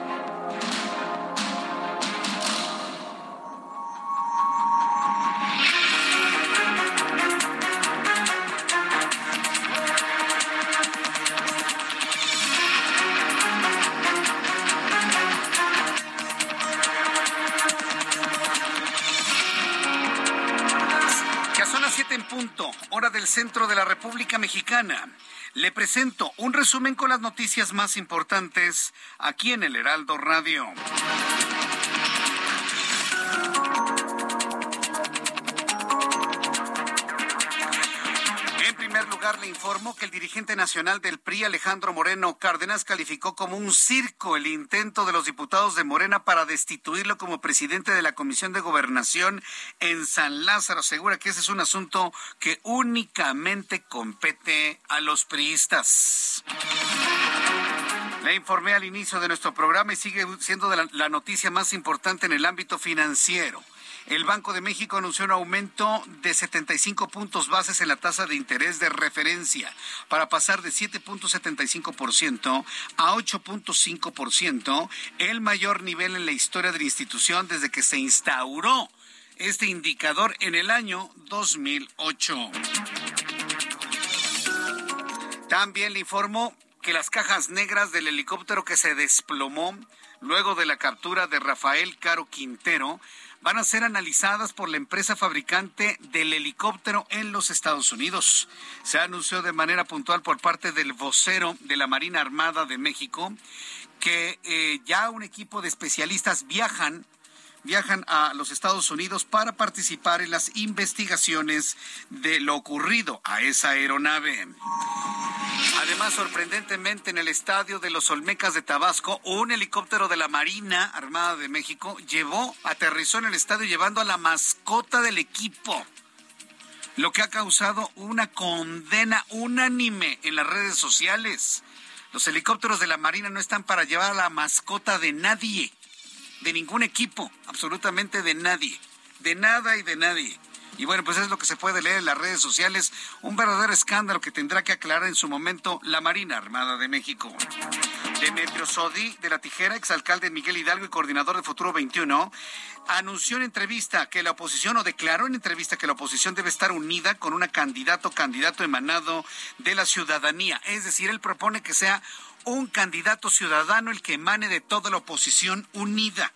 Del centro de la República Mexicana. Le presento un resumen con las noticias más importantes aquí en el Heraldo Radio. Le informó que el dirigente nacional del PRI, Alejandro Moreno Cárdenas, calificó como un circo el intento de los diputados de Morena para destituirlo como presidente de la Comisión de Gobernación en San Lázaro. Asegura que ese es un asunto que únicamente compete a los priistas. Le informé al inicio de nuestro programa y sigue siendo la noticia más importante en el ámbito financiero. El Banco de México anunció un aumento de 75 puntos bases en la tasa de interés de referencia para pasar de 7.75% a 8.5%, el mayor nivel en la historia de la institución desde que se instauró este indicador en el año 2008. También le informó que las cajas negras del helicóptero que se desplomó luego de la captura de Rafael Caro Quintero van a ser analizadas por la empresa fabricante del helicóptero en los Estados Unidos. Se anunció de manera puntual por parte del vocero de la Marina Armada de México que eh, ya un equipo de especialistas viajan viajan a los Estados Unidos para participar en las investigaciones de lo ocurrido a esa aeronave. Además, sorprendentemente, en el estadio de los Olmecas de Tabasco, un helicóptero de la Marina Armada de México llevó, aterrizó en el estadio llevando a la mascota del equipo. lo que ha causado una condena unánime en las redes sociales. Los helicópteros de la Marina no están para llevar a la mascota de nadie, de ningún equipo, absolutamente de nadie, de nada y de nadie. Y bueno, pues es lo que se puede leer en las redes sociales, un verdadero escándalo que tendrá que aclarar en su momento la Marina Armada de México. Demetrio Sodi de la Tijera, exalcalde Miguel Hidalgo y coordinador de Futuro 21, anunció en entrevista que la oposición, o declaró en entrevista que la oposición debe estar unida con un candidato, candidato emanado de la ciudadanía. Es decir, él propone que sea un candidato ciudadano el que emane de toda la oposición unida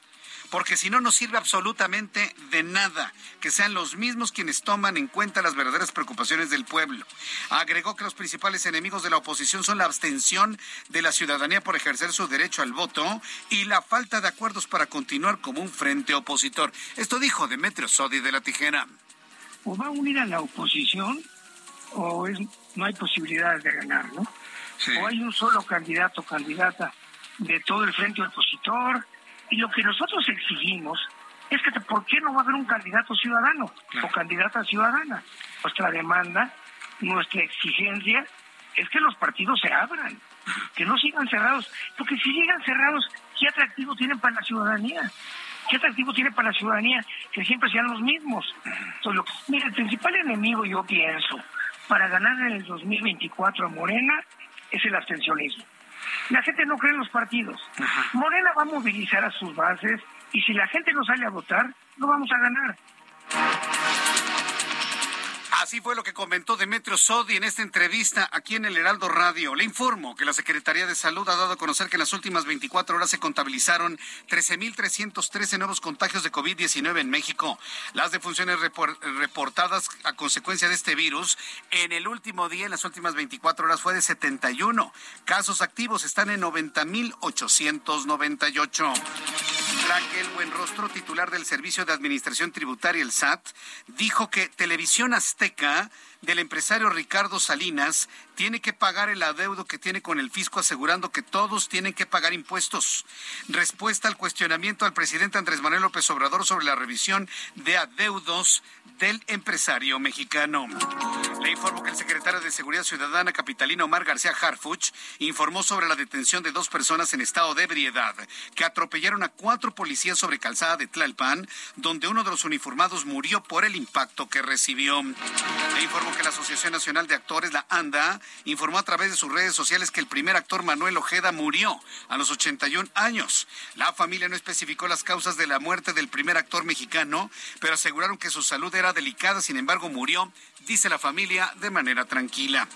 porque si no, no sirve absolutamente de nada que sean los mismos quienes toman en cuenta las verdaderas preocupaciones del pueblo. Agregó que los principales enemigos de la oposición son la abstención de la ciudadanía por ejercer su derecho al voto y la falta de acuerdos para continuar como un frente opositor. Esto dijo Demetrio Sodi de la Tijera. O va a unir a la oposición o no hay posibilidades de ganar, ¿no? O hay un solo candidato o candidata de todo el frente opositor y lo que nosotros exigimos es que ¿por qué no va a haber un candidato ciudadano o candidata ciudadana? Nuestra demanda, nuestra exigencia es que los partidos se abran, que no sigan cerrados, porque si llegan cerrados, ¿qué atractivo tienen para la ciudadanía? ¿Qué atractivo tiene para la ciudadanía que siempre sean los mismos? Entonces, mira, el principal enemigo, yo pienso, para ganar en el 2024 a Morena es el abstencionismo. La gente no cree en los partidos. Morena va a movilizar a sus bases y si la gente no sale a votar, no vamos a ganar. Así fue lo que comentó Demetrio Sodi en esta entrevista aquí en el Heraldo Radio. Le informo que la Secretaría de Salud ha dado a conocer que en las últimas 24 horas se contabilizaron 13.313 nuevos contagios de COVID-19 en México. Las defunciones reportadas a consecuencia de este virus en el último día, en las últimas 24 horas, fue de 71. Casos activos están en 90.898. Raquel Buenrostro, titular del Servicio de Administración Tributaria, el SAT, dijo que Televisión Azteca Azteca del empresario Ricardo Salinas tiene que pagar el adeudo que tiene con el fisco asegurando que todos tienen que pagar impuestos. Respuesta al cuestionamiento al presidente Andrés Manuel López Obrador sobre la revisión de adeudos del empresario mexicano. Le informo que el secretario de Seguridad Ciudadana capitalino Omar García Harfuch informó sobre la detención de dos personas en estado de ebriedad que atropellaron a cuatro policías sobre calzada de Tlalpan, donde uno de los uniformados murió por el impacto que recibió. Le informo que la Asociación Nacional de Actores, la ANDA, informó a través de sus redes sociales que el primer actor Manuel Ojeda murió a los 81 años. La familia no especificó las causas de la muerte del primer actor mexicano, pero aseguraron que su salud era delicada, sin embargo murió, dice la familia, de manera tranquila.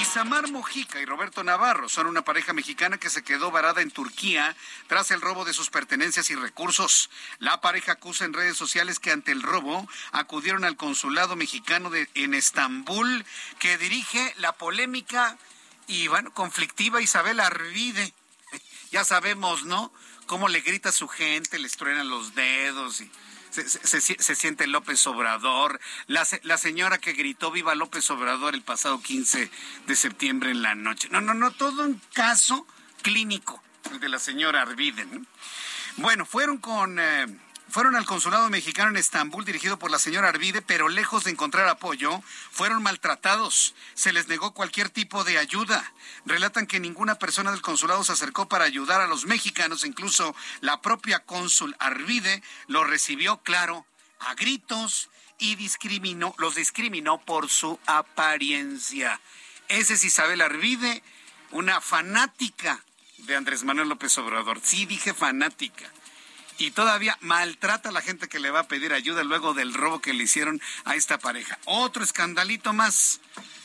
Isamar Mojica y Roberto Navarro son una pareja mexicana que se quedó varada en Turquía tras el robo de sus pertenencias y recursos. La pareja acusa en redes sociales que ante el robo acudieron al consulado mexicano en Estambul que dirige la polémica y bueno, conflictiva Isabel Arvide. Ya sabemos, ¿no? Cómo le grita a su gente, les truenan los dedos y se, siente López Obrador, la, la, señora que gritó viva López Obrador el pasado 15 de septiembre en la noche. No, no, no, todo un caso clínico, el de la señora Arviden. Bueno, fueron con... Eh, fueron al consulado mexicano en Estambul dirigido por la señora Arvide, pero lejos de encontrar apoyo, fueron maltratados. Se les negó cualquier tipo de ayuda. Relatan que ninguna persona del consulado se acercó para ayudar a los mexicanos, incluso la propia cónsul Arvide lo recibió, claro, a gritos y discriminó, los discriminó por su apariencia. Ese es Isabel Arvide, una fanática de Andrés Manuel López Obrador. Sí, dije fanática y todavía maltrata a la gente que le va a pedir ayuda luego del robo que le hicieron a esta pareja. Otro escandalito más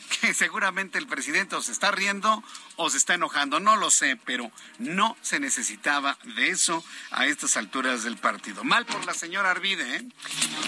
que seguramente el presidente se está riendo o se está enojando, no lo sé, pero no se necesitaba de eso a estas alturas del partido. Mal por la señora Arvide, ¿eh?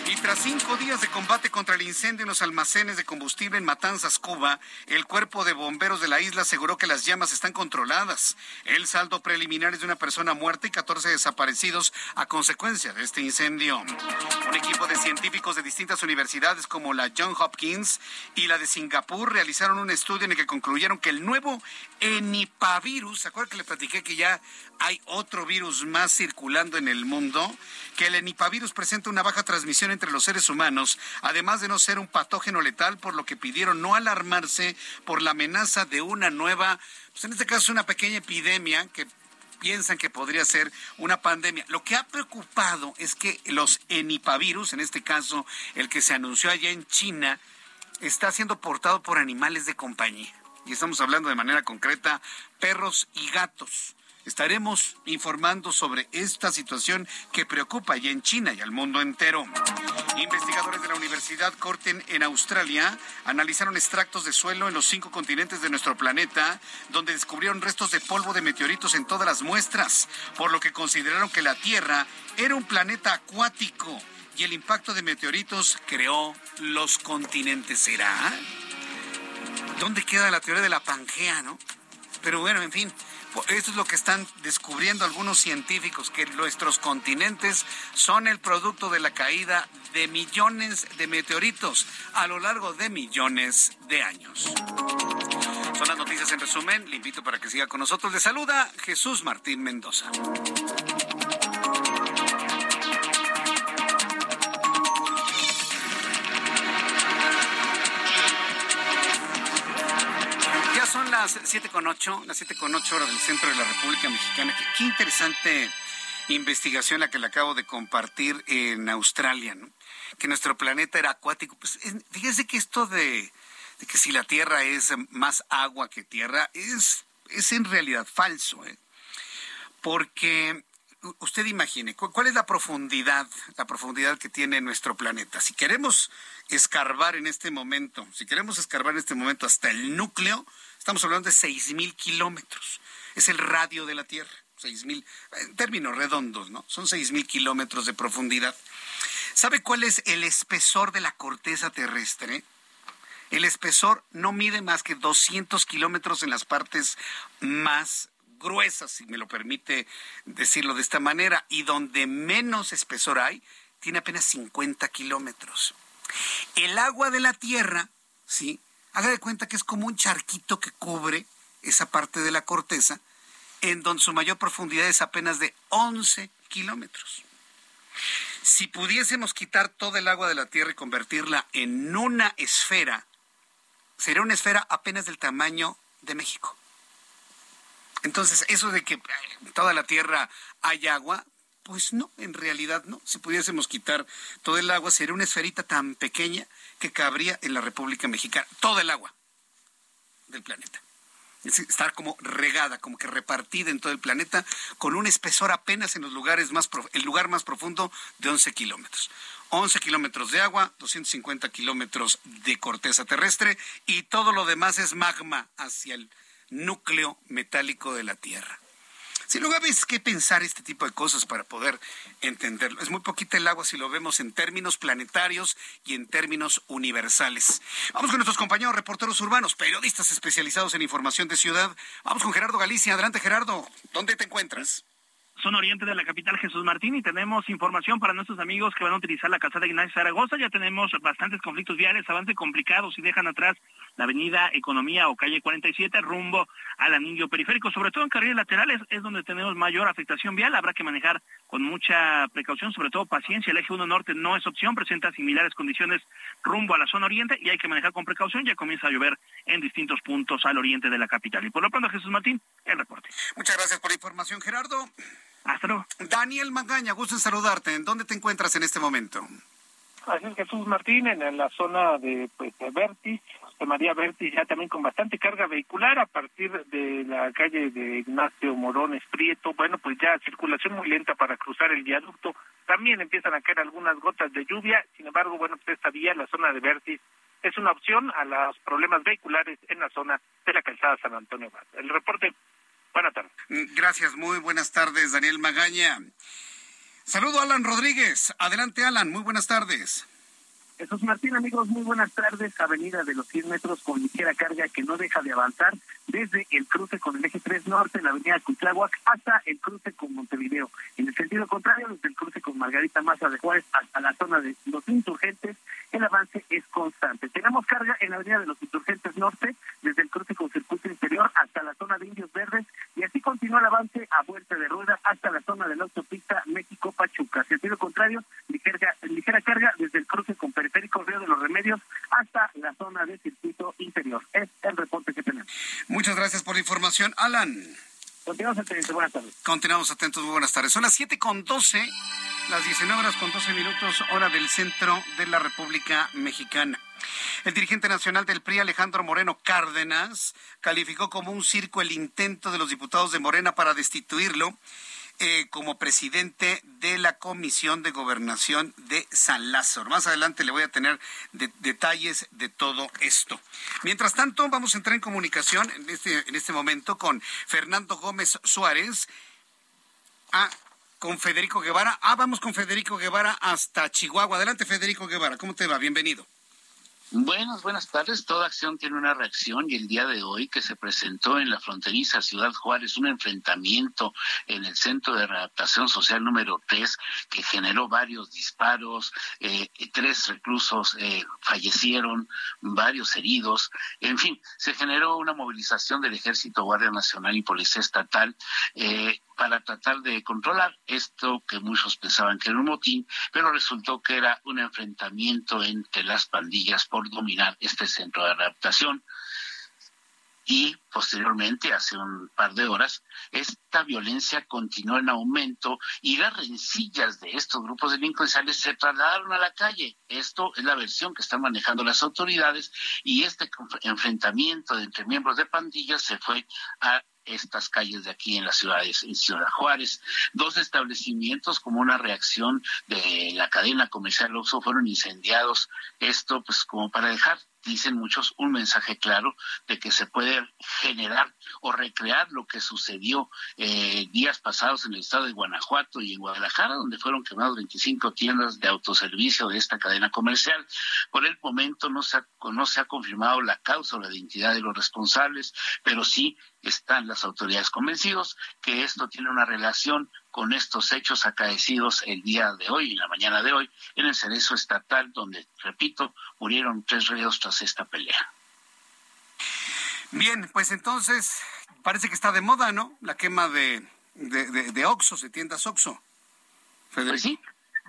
Y tras cinco días de combate contra el incendio en los almacenes de combustible en Matanzas, Cuba, el cuerpo de bomberos de la isla aseguró que las llamas están controladas. El saldo preliminar es de una persona muerta y 14 desaparecidos a consecuencia de este incendio. Un equipo de científicos de distintas universidades como la John Hopkins y la de Singapur realizaron un estudio en el que concluyeron que el nuevo enipavirus, ¿se acuerdan que le platiqué que ya hay otro virus más circulando en el mundo? Que el enipavirus presenta una baja transmisión entre los seres humanos, además de no ser un patógeno letal, por lo que pidieron no alarmarse por la amenaza de una nueva, pues en este caso una pequeña epidemia que piensan que podría ser una pandemia. Lo que ha preocupado es que los enipavirus, en este caso el que se anunció allá en China, está siendo portado por animales de compañía. Y estamos hablando de manera concreta perros y gatos. Estaremos informando sobre esta situación que preocupa ya en China y al mundo entero. Investigadores de la Universidad Corten en Australia analizaron extractos de suelo en los cinco continentes de nuestro planeta, donde descubrieron restos de polvo de meteoritos en todas las muestras, por lo que consideraron que la Tierra era un planeta acuático y el impacto de meteoritos creó los continentes. ¿Será? ¿Dónde queda la teoría de la Pangea, no? Pero bueno, en fin, esto es lo que están descubriendo algunos científicos, que nuestros continentes son el producto de la caída de millones de meteoritos a lo largo de millones de años. Son las noticias en resumen. Le invito para que siga con nosotros. Le saluda Jesús Martín Mendoza. Las siete con ocho, las siete con ocho horas del centro de la República Mexicana. Qué, interesante investigación la que le acabo de compartir en Australia, ¿no? Que nuestro planeta era acuático. Pues fíjese que esto de, que si la Tierra es más agua que tierra es, es en realidad falso, ¿eh? Porque usted imagine, ¿cuál es la profundidad, la profundidad que tiene nuestro planeta? Si queremos escarbar en este momento, si queremos escarbar en este momento hasta el núcleo, Estamos hablando de 6.000 kilómetros. Es el radio de la Tierra. 6.000, en términos redondos, ¿no? Son 6.000 kilómetros de profundidad. ¿Sabe cuál es el espesor de la corteza terrestre? El espesor no mide más que 200 kilómetros en las partes más gruesas, si me lo permite decirlo de esta manera, y donde menos espesor hay, tiene apenas 50 kilómetros. El agua de la Tierra, ¿sí? Haga de cuenta que es como un charquito que cubre esa parte de la corteza, en donde su mayor profundidad es apenas de 11 kilómetros. Si pudiésemos quitar todo el agua de la Tierra y convertirla en una esfera, sería una esfera apenas del tamaño de México. Entonces, eso de que en toda la Tierra hay agua, pues no, en realidad no. Si pudiésemos quitar todo el agua, sería una esferita tan pequeña que cabría en la República Mexicana. Todo el agua del planeta. Es estar como regada, como que repartida en todo el planeta, con un espesor apenas en los lugares más el lugar más profundo de 11 kilómetros. 11 kilómetros de agua, 250 kilómetros de corteza terrestre y todo lo demás es magma hacia el núcleo metálico de la Tierra. Si luego ves que pensar este tipo de cosas para poder entenderlo. Es muy poquita el agua si lo vemos en términos planetarios y en términos universales. Vamos con nuestros compañeros reporteros urbanos, periodistas especializados en información de ciudad. Vamos con Gerardo Galicia. Adelante, Gerardo. ¿Dónde te encuentras? zona oriente de la capital Jesús Martín y tenemos información para nuestros amigos que van a utilizar la calzada Ignacio Zaragoza. Ya tenemos bastantes conflictos viales, avance complicados y dejan atrás la avenida Economía o calle 47 rumbo al anillo periférico. Sobre todo en carriles laterales es donde tenemos mayor afectación vial. Habrá que manejar con mucha precaución, sobre todo paciencia. El eje 1 norte no es opción, presenta similares condiciones rumbo a la zona oriente y hay que manejar con precaución. Ya comienza a llover en distintos puntos al oriente de la capital. Y por lo pronto, Jesús Martín, el reporte. Muchas gracias por la información, Gerardo. Hasta luego. Daniel Magaña, gusto en saludarte. ¿En dónde te encuentras en este momento? Así es Jesús Martín, en la zona de, pues, de Vertis, María Vertis, ya también con bastante carga vehicular a partir de la calle de Ignacio Morones Prieto. Bueno, pues ya circulación muy lenta para cruzar el viaducto. También empiezan a caer algunas gotas de lluvia. Sin embargo, bueno, pues esta vía, la zona de Vertis, es una opción a los problemas vehiculares en la zona de la calzada San Antonio. El reporte Buenas tardes. Mm, gracias, muy buenas tardes, Daniel Magaña. Saludo a Alan Rodríguez. Adelante, Alan, muy buenas tardes. Jesús Martín, amigos, muy buenas tardes. Avenida de los 100 metros con ligera carga que no deja de avanzar desde el cruce con el eje 3 norte en la avenida Cuitláhuac hasta el cruce con Montevideo. En el sentido contrario, desde el cruce con Margarita Maza de Juárez hasta la zona de los insurgentes, el avance es constante. Tenemos carga en la avenida de los insurgentes norte, desde el cruce con circuito interior hasta la zona de Indios Verdes, y así continúa el avance a vuelta de rueda hasta la zona de la autopista México-Pachuca. Sentido contrario, ligera, ligera carga desde el cruce con Periférico Río de los Remedios hasta la zona de circuito interior. Es el reporte que tenemos. Muchas gracias por la información, Alan. Continuamos atentos, buenas tardes. Continuamos atentos, muy buenas tardes. Son las 7 con 12, las 19 horas con 12 minutos, hora del centro de la República Mexicana. El dirigente nacional del PRI, Alejandro Moreno Cárdenas, calificó como un circo el intento de los diputados de Morena para destituirlo eh, como presidente de la Comisión de Gobernación de San Lázaro. Más adelante le voy a tener detalles de todo esto. Mientras tanto, vamos a entrar en comunicación en este, en este momento con Fernando Gómez Suárez. Ah, con Federico Guevara. Ah, vamos con Federico Guevara hasta Chihuahua. Adelante, Federico Guevara. ¿Cómo te va? Bienvenido. Buenas, buenas tardes. Toda acción tiene una reacción y el día de hoy que se presentó en la fronteriza Ciudad Juárez un enfrentamiento en el Centro de Readaptación Social número 3 que generó varios disparos, eh, tres reclusos eh, fallecieron, varios heridos, en fin, se generó una movilización del Ejército, Guardia Nacional y Policía Estatal eh, para tratar de controlar esto que muchos pensaban que era un motín, pero resultó que era un enfrentamiento entre las pandillas por dominar este centro de adaptación. Y posteriormente, hace un par de horas, esta violencia continuó en aumento y las rencillas de estos grupos delincuenciales se trasladaron a la calle. Esto es la versión que están manejando las autoridades y este enfrentamiento entre miembros de pandillas se fue a estas calles de aquí en las ciudades, en Ciudad Juárez. Dos establecimientos como una reacción de la cadena comercial Oxxo fueron incendiados. Esto pues como para dejar dicen muchos, un mensaje claro de que se puede generar o recrear lo que sucedió eh, días pasados en el estado de Guanajuato y en Guadalajara, donde fueron quemadas 25 tiendas de autoservicio de esta cadena comercial. Por el momento no se ha, no se ha confirmado la causa o la identidad de los responsables, pero sí están las autoridades convencidos que esto tiene una relación con estos hechos acaecidos el día de hoy, en la mañana de hoy, en el cerezo estatal, donde, repito, murieron tres reos tras esta pelea. Bien, pues entonces parece que está de moda, ¿no? La quema de, de, de, Oxos, de tiendas Oxo. Pues sí,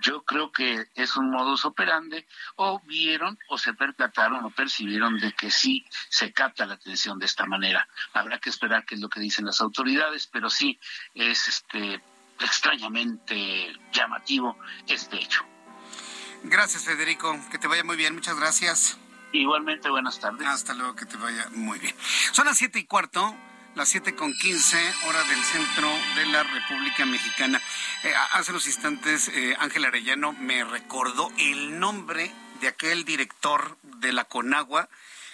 yo creo que es un modus operandi, o vieron o se percataron o percibieron de que sí se capta la atención de esta manera. Habrá que esperar qué es lo que dicen las autoridades, pero sí es este extrañamente llamativo este hecho. Gracias, Federico. Que te vaya muy bien. Muchas gracias. Igualmente, buenas tardes. Hasta luego, que te vaya muy bien. Son las siete y cuarto, las siete con quince, hora del centro de la República Mexicana. Eh, hace unos instantes, eh, Ángel Arellano me recordó el nombre de aquel director de la Conagua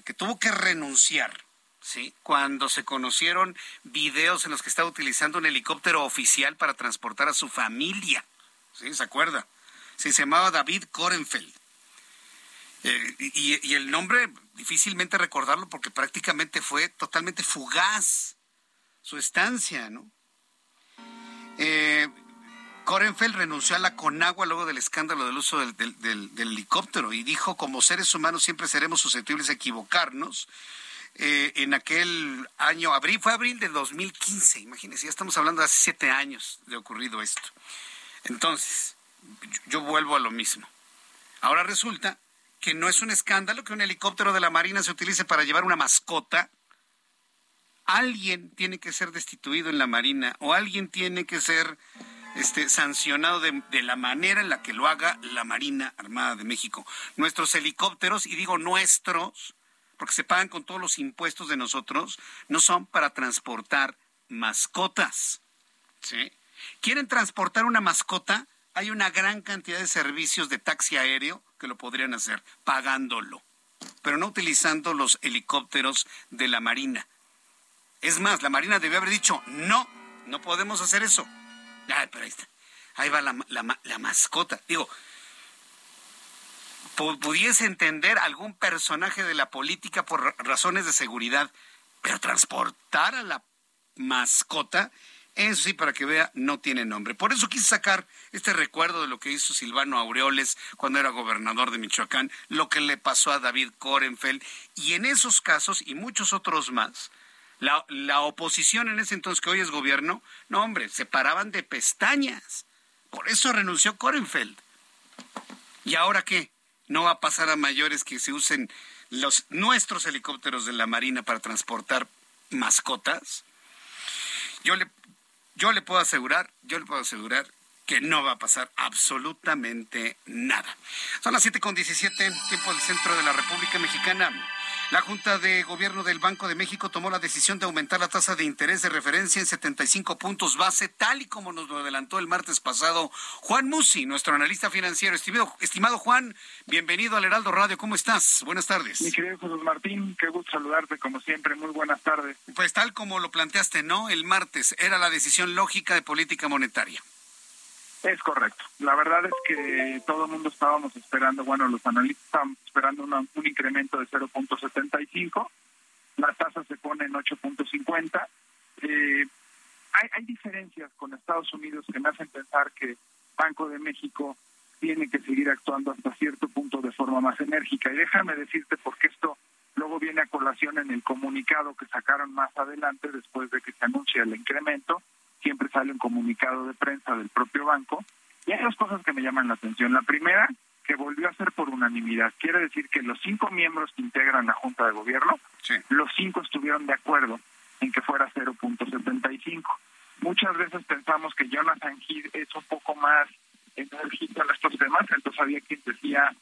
que tuvo que renunciar ¿sí? Cuando se conocieron videos en los que estaba utilizando un helicóptero oficial para transportar a su familia, ¿sí? ¿Se acuerda? se llamaba David Korenfeld. Eh, y, el nombre difícilmente recordarlo porque prácticamente fue totalmente fugaz su estancia, ¿no? Eh, Korenfeld renunció a la Conagua luego del escándalo del uso del, del, helicóptero y dijo, como seres humanos siempre seremos susceptibles a equivocarnos eh, en aquel año, abril, fue abril de 2015, imagínense, ya estamos hablando de hace siete años de ocurrido esto. Entonces, yo vuelvo a lo mismo. Ahora resulta que no es un escándalo que un helicóptero de la Marina se utilice para llevar una mascota. Alguien tiene que ser destituido en la Marina o alguien tiene que ser este, sancionado de, de, la manera en la que lo haga la Marina Armada de México. Nuestros helicópteros, y digo nuestros, porque se pagan con todos los impuestos de nosotros, no son para transportar mascotas. ¿Sí? ¿Quieren transportar una mascota? Hay una gran cantidad de servicios de taxi aéreo que lo podrían hacer pagándolo, pero no utilizando los helicópteros de la Marina. Es más, la Marina debió haber dicho, no, no podemos hacer eso. Ay, pero ahí está. Ahí va la, la mascota. Digo, pudiese entender algún personaje de la política por razones de seguridad, pero transportar a la mascota, eso sí, para que vea, no tiene nombre. Por eso quise sacar este recuerdo de lo que hizo Silvano Aureoles cuando era gobernador de Michoacán, lo que le pasó a David Korenfeld, y en esos casos y muchos otros más, la, la oposición en ese entonces que hoy es gobierno, no hombre, se paraban de pestañas. Por eso renunció Korenfeld. ¿Y ahora qué? ¿No va a pasar a mayores que se usen los nuestros helicópteros de la Marina para transportar mascotas? Yo le, yo le puedo asegurar, yo le puedo asegurar que no va a pasar absolutamente nada. Son las 7.17, tiempo del centro de la República Mexicana. La Junta de Gobierno del Banco de México tomó la decisión de aumentar la tasa de interés de referencia en 75 puntos base, tal y como nos lo adelantó el martes pasado Juan Musi, nuestro analista financiero. Estimado, estimado Juan, bienvenido al Heraldo Radio. ¿Cómo estás? Buenas tardes. Mi querido Jesús Martín, qué gusto saludarte como siempre. Muy buenas tardes. Pues tal como lo planteaste, ¿no? El martes era la decisión lógica de política monetaria. Es correcto. La verdad es que todo el mundo estábamos esperando, bueno, los analistas estaban esperando un incremento de 0.75. La tasa se pone en 8.50. Eh, hay, hay diferencias con Estados Unidos que me hacen pensar que Banco de México tiene que seguir actuando hasta cierto punto de forma más enérgica. Y déjame decirte porque esto luego viene a colación en el comunicado que sacaron más adelante después de que se anuncia el incremento siempre sale un comunicado de prensa del propio banco. Y hay dos cosas que me llaman la atención. La primera, que volvió a ser por unanimidad. Quiere decir que los cinco miembros que integran la Junta de Gobierno, los cinco estuvieron de acuerdo en que fuera 0.75. Muchas veces pensamos que Jonathan Heath es un poco más enérgico en estos temas, entonces había quien decía,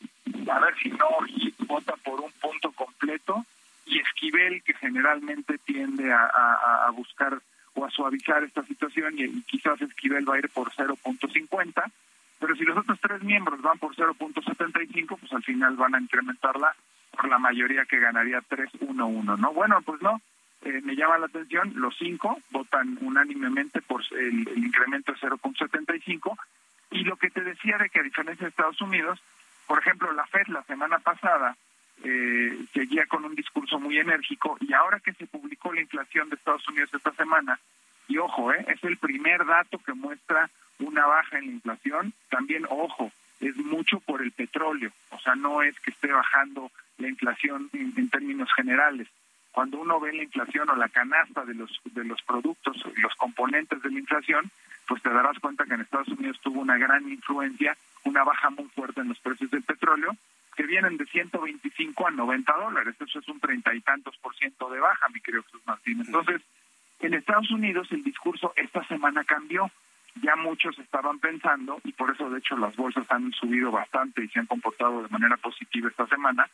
a ver si no, Heath vota por un punto completo, y Esquivel, que generalmente tiende a buscar o a suavizar esta situación y, quizás Esquivel va a ir por 0.50, pero si los otros tres miembros van por 0.75, pues al final van a incrementarla por la mayoría que ganaría 3.11, ¿no? Bueno, pues no, eh, me llama la atención, los cinco votan unánimemente por el, el incremento de 0.75 y lo que te decía de que a diferencia de Estados Unidos, por ejemplo, la Fed la semana pasada eh, seguía con un discurso muy enérgico y ahora que se publicó la inflación de Estados Unidos esta semana, y ojo, eh, es el primer dato que muestra una baja en la inflación, también ojo, es mucho por el petróleo, o sea, no es que esté bajando la inflación en, términos generales. Cuando uno ve la inflación o la canasta de los de los productos, los componentes de la inflación, pues te darás cuenta que en Estados Unidos tuvo una gran influencia, una baja muy fuerte en los precios del petróleo que vienen de 125 a 90 dólares. Eso es un treinta y tantos por ciento de baja, mi querido Jesús Martín. Entonces, en Estados Unidos el discurso esta semana cambió. Ya muchos estaban pensando, y por eso de hecho las bolsas han subido bastante y se han comportado de manera positiva esta semana,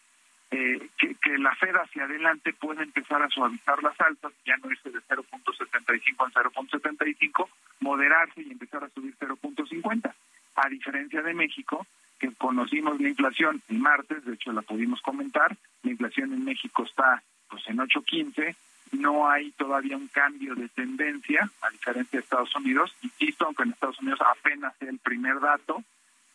eh, que, que, la Fed hacia adelante puede empezar a suavizar las altas, ya no irse de 0.75 a 0.75, moderarse y empezar a subir 0.50. A diferencia de México, que conocimos la inflación el martes, de hecho la pudimos comentar, la inflación en México está pues en 8.15, no hay todavía un cambio de tendencia, a diferencia de Estados Unidos, insisto, aunque en Estados Unidos apenas sea el primer dato,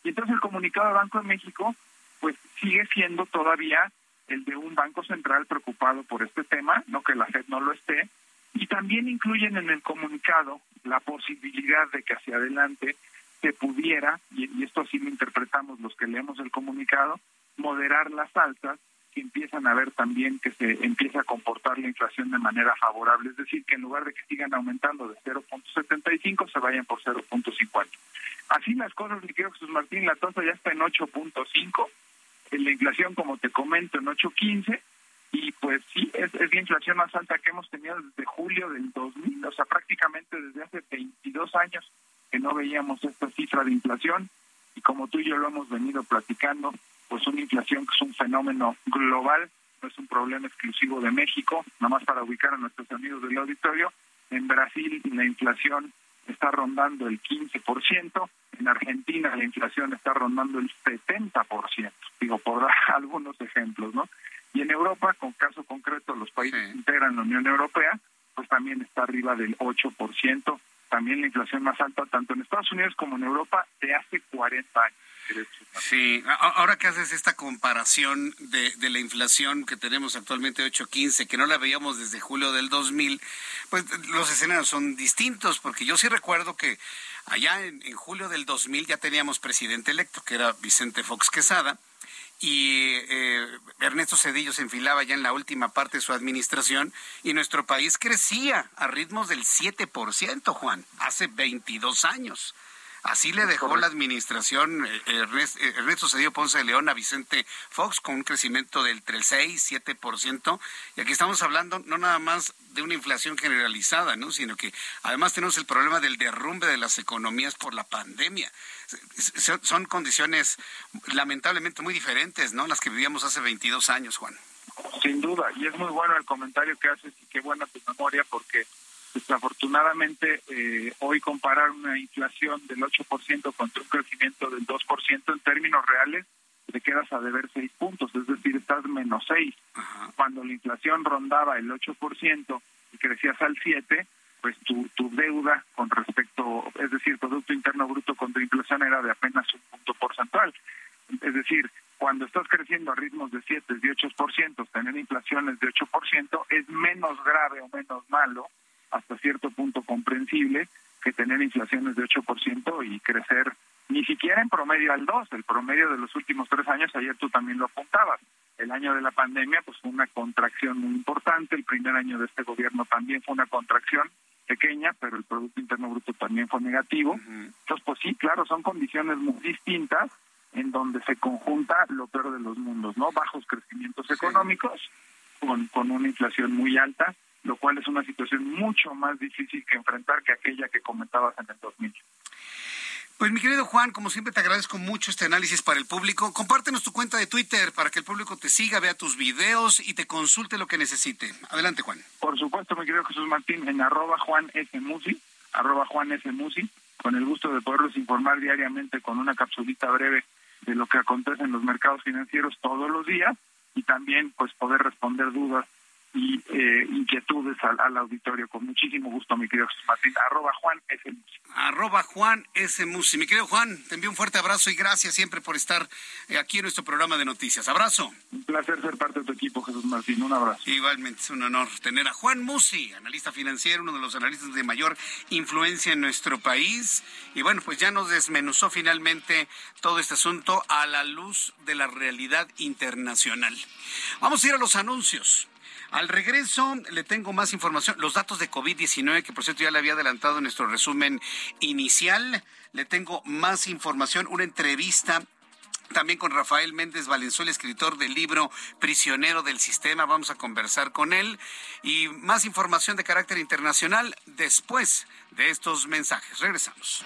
y entonces el comunicado del Banco de México pues sigue siendo todavía el de un banco central preocupado por este tema, no que la Fed no lo esté, y también incluyen en el comunicado la posibilidad de que hacia adelante se pudiera, y, esto así lo interpretamos los que leemos el comunicado, moderar las altas que empiezan a ver también que se empieza a comportar la inflación de manera favorable, es decir, que en lugar de que sigan aumentando de 0.75 se vayan por 0.50. Así las cosas, mi querido Jesús Martín, la tasa ya está en 8.5, la inflación, como te comento, en 8.15, y pues sí, es, es la inflación más alta que hemos tenido desde julio del 2000, o sea, prácticamente desde hace 22 años que no veíamos esta cifra de inflación y como tú y yo lo hemos venido platicando, pues una inflación que es un fenómeno global, no es un problema exclusivo de México, nada más para ubicar a nuestros amigos del auditorio, en Brasil la inflación está rondando el 15%, en Argentina la inflación está rondando el 70%, digo, por dar algunos ejemplos, ¿no? Y en Europa, con caso concreto, los países que integran la Unión Europea, pues también está arriba del 8%, también la inflación más alta tanto en Estados Unidos como en Europa de hace 40 años. Sí, ahora que haces esta comparación de, de la inflación que tenemos actualmente 8.15, que no la veíamos desde julio del 2000, pues los escenarios son distintos, porque yo sí recuerdo que allá en, en julio del 2000 ya teníamos presidente electo, que era Vicente Fox Quesada, y eh, Ernesto Cedillo se enfilaba ya en la última parte de su administración y nuestro país crecía a ritmos del 7%, Juan, hace 22 años. Así le dejó la administración eh, eh, Ernesto Cedillo Ponce de León a Vicente Fox con un crecimiento del entre el 6 7%. Y aquí estamos hablando no nada más de una inflación generalizada, ¿no? sino que además tenemos el problema del derrumbe de las economías por la pandemia. Son condiciones lamentablemente muy diferentes, ¿no? Las que vivíamos hace 22 años, Juan. Sin duda, y es muy bueno el comentario que haces y qué buena tu memoria porque Desafortunadamente, eh, hoy comparar una inflación del 8% contra un crecimiento del 2% en términos reales, te quedas a deber 6 puntos, es decir, estás menos 6. Cuando la inflación rondaba el 8% y crecías al 7%, pues tu, tu deuda con respecto, es decir, Producto Interno Bruto contra inflación era de apenas un punto porcentual. Es decir, cuando estás creciendo a ritmos de 7, de 8%, tener inflaciones de 8% es menos grave o menos malo hasta cierto punto comprensible que tener inflaciones de 8% y crecer ni siquiera en promedio al 2, el promedio de los últimos tres años, ayer tú también lo apuntabas. El año de la pandemia pues fue una contracción muy importante, el primer año de este gobierno también fue una contracción pequeña, pero el Producto Interno Bruto también fue negativo. Entonces, pues sí, claro, son condiciones muy distintas en donde se conjunta lo peor de los mundos, ¿no? Bajos crecimientos económicos con, con una inflación muy alta lo cual es una situación mucho más difícil que enfrentar que aquella que comentabas en el 2000. Pues mi querido Juan, como siempre te agradezco mucho este análisis para el público. Compártenos tu cuenta de Twitter para que el público te siga, vea tus videos y te consulte lo que necesite. Adelante, Juan. Por supuesto, mi querido Jesús Martín, en arroba Juan S. Musi, arroba Juan S. Musi, con el gusto de poderlos informar diariamente con una capsulita breve de lo que acontece en los mercados financieros todos los días y también pues poder responder dudas y eh, inquietudes al, auditorio. Con muchísimo gusto, mi querido Martín. Arroba Juan S. Musi. Arroba Juan S. Musi. Mi querido Juan, te envío un fuerte abrazo y gracias siempre por estar eh, aquí en nuestro programa de noticias. Abrazo. Un placer ser parte de tu equipo, Jesús Martín. Un abrazo. Igualmente, es un honor tener a Juan Musi, analista financiero, uno de los analistas de mayor influencia en nuestro país. Y bueno, pues ya nos desmenuzó finalmente todo este asunto a la luz de la realidad internacional. Vamos a ir a los anuncios. Al regreso le tengo más información, los datos de COVID-19, que por cierto ya le había adelantado en nuestro resumen inicial. Le tengo más información, una entrevista también con Rafael Méndez Valenzuela, escritor del libro Prisionero del Sistema. Vamos a conversar con él. Y más información de carácter internacional después de estos mensajes. Regresamos.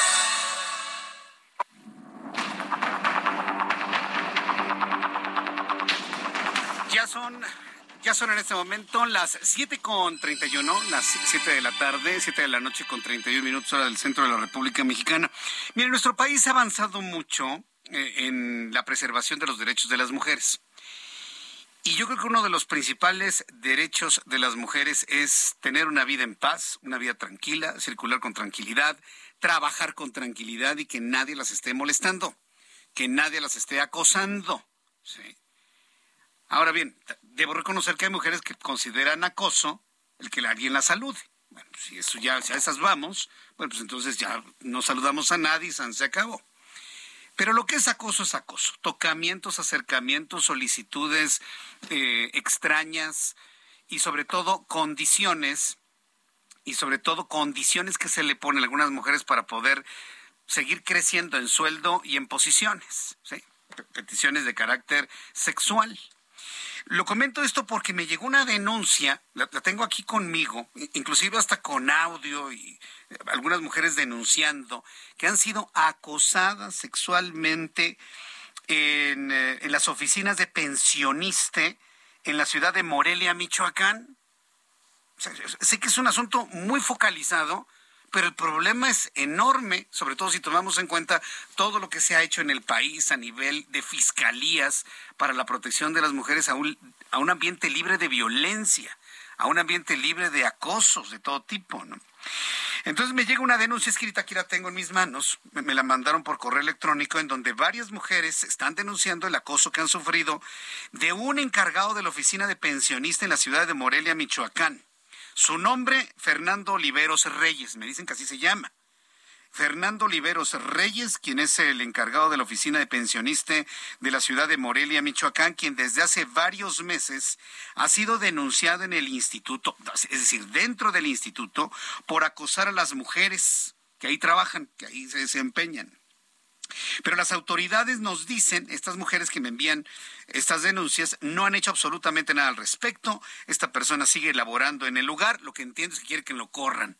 Ya son en este momento las 7 con 31, las 7 de la tarde, 7 de la noche con 31 minutos hora del centro de la República Mexicana. Mire, nuestro país ha avanzado mucho eh, en la preservación de los derechos de las mujeres. Y yo creo que uno de los principales derechos de las mujeres es tener una vida en paz, una vida tranquila, circular con tranquilidad, trabajar con tranquilidad y que nadie las esté molestando, que nadie las esté acosando. Ahora bien, debo reconocer que hay mujeres que consideran acoso el que alguien la salude. Bueno, si eso ya, si a esas vamos, bueno, pues entonces ya no saludamos a nadie y se acabó. Pero lo que es acoso es acoso. Tocamientos, acercamientos, solicitudes eh, extrañas y sobre todo condiciones y sobre todo condiciones que se le ponen a algunas mujeres para poder seguir creciendo en sueldo y en posiciones. Peticiones de carácter sexual. Lo comento esto porque me llegó una denuncia, la, tengo aquí conmigo, inclusive hasta con audio y eh, algunas mujeres denunciando que han sido acosadas sexualmente en, eh, en las oficinas de pensioniste en la ciudad de Morelia, Michoacán. sé que es un asunto muy focalizado, pero el problema es enorme, sobre todo si tomamos en cuenta todo lo que se ha hecho en el país a nivel de fiscalías para la protección de las mujeres a un, a un ambiente libre de violencia, a un ambiente libre de acosos de todo tipo, ¿no? Entonces me llega una denuncia escrita, aquí la tengo en mis manos, me, me, la mandaron por correo electrónico, en donde varias mujeres están denunciando el acoso que han sufrido de un encargado de la oficina de pensionista en la ciudad de Morelia, Michoacán. Su nombre, Fernando Oliveros Reyes, me dicen que así se llama. Fernando Oliveros Reyes, quien es el encargado de la oficina de pensionista de la ciudad de Morelia, Michoacán, quien desde hace varios meses ha sido denunciado en el instituto, es decir, dentro del instituto, por acosar a las mujeres que ahí trabajan, que ahí se desempeñan. Pero las autoridades nos dicen, estas mujeres que me envían estas denuncias, no han hecho absolutamente nada al respecto. Esta persona sigue laborando en el lugar. Lo que entiendo es que quiere que lo corran.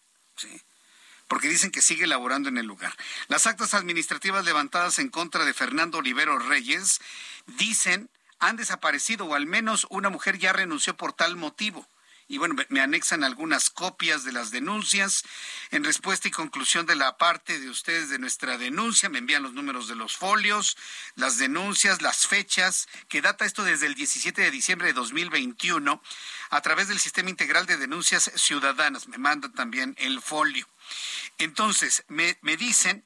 Porque dicen que sigue laborando en el lugar. Las actas administrativas levantadas en contra de Fernando Olivero Reyes dicen han desaparecido o al menos una mujer ya renunció por tal motivo y bueno, me anexan algunas copias de las denuncias. En respuesta y conclusión de la parte de ustedes de nuestra denuncia, me envían los números de los folios, las denuncias, las fechas, que data esto desde el 17 de diciembre de 2021, a través del Sistema Integral de Denuncias Ciudadanas. Me mandan también el folio. Entonces, me, me dicen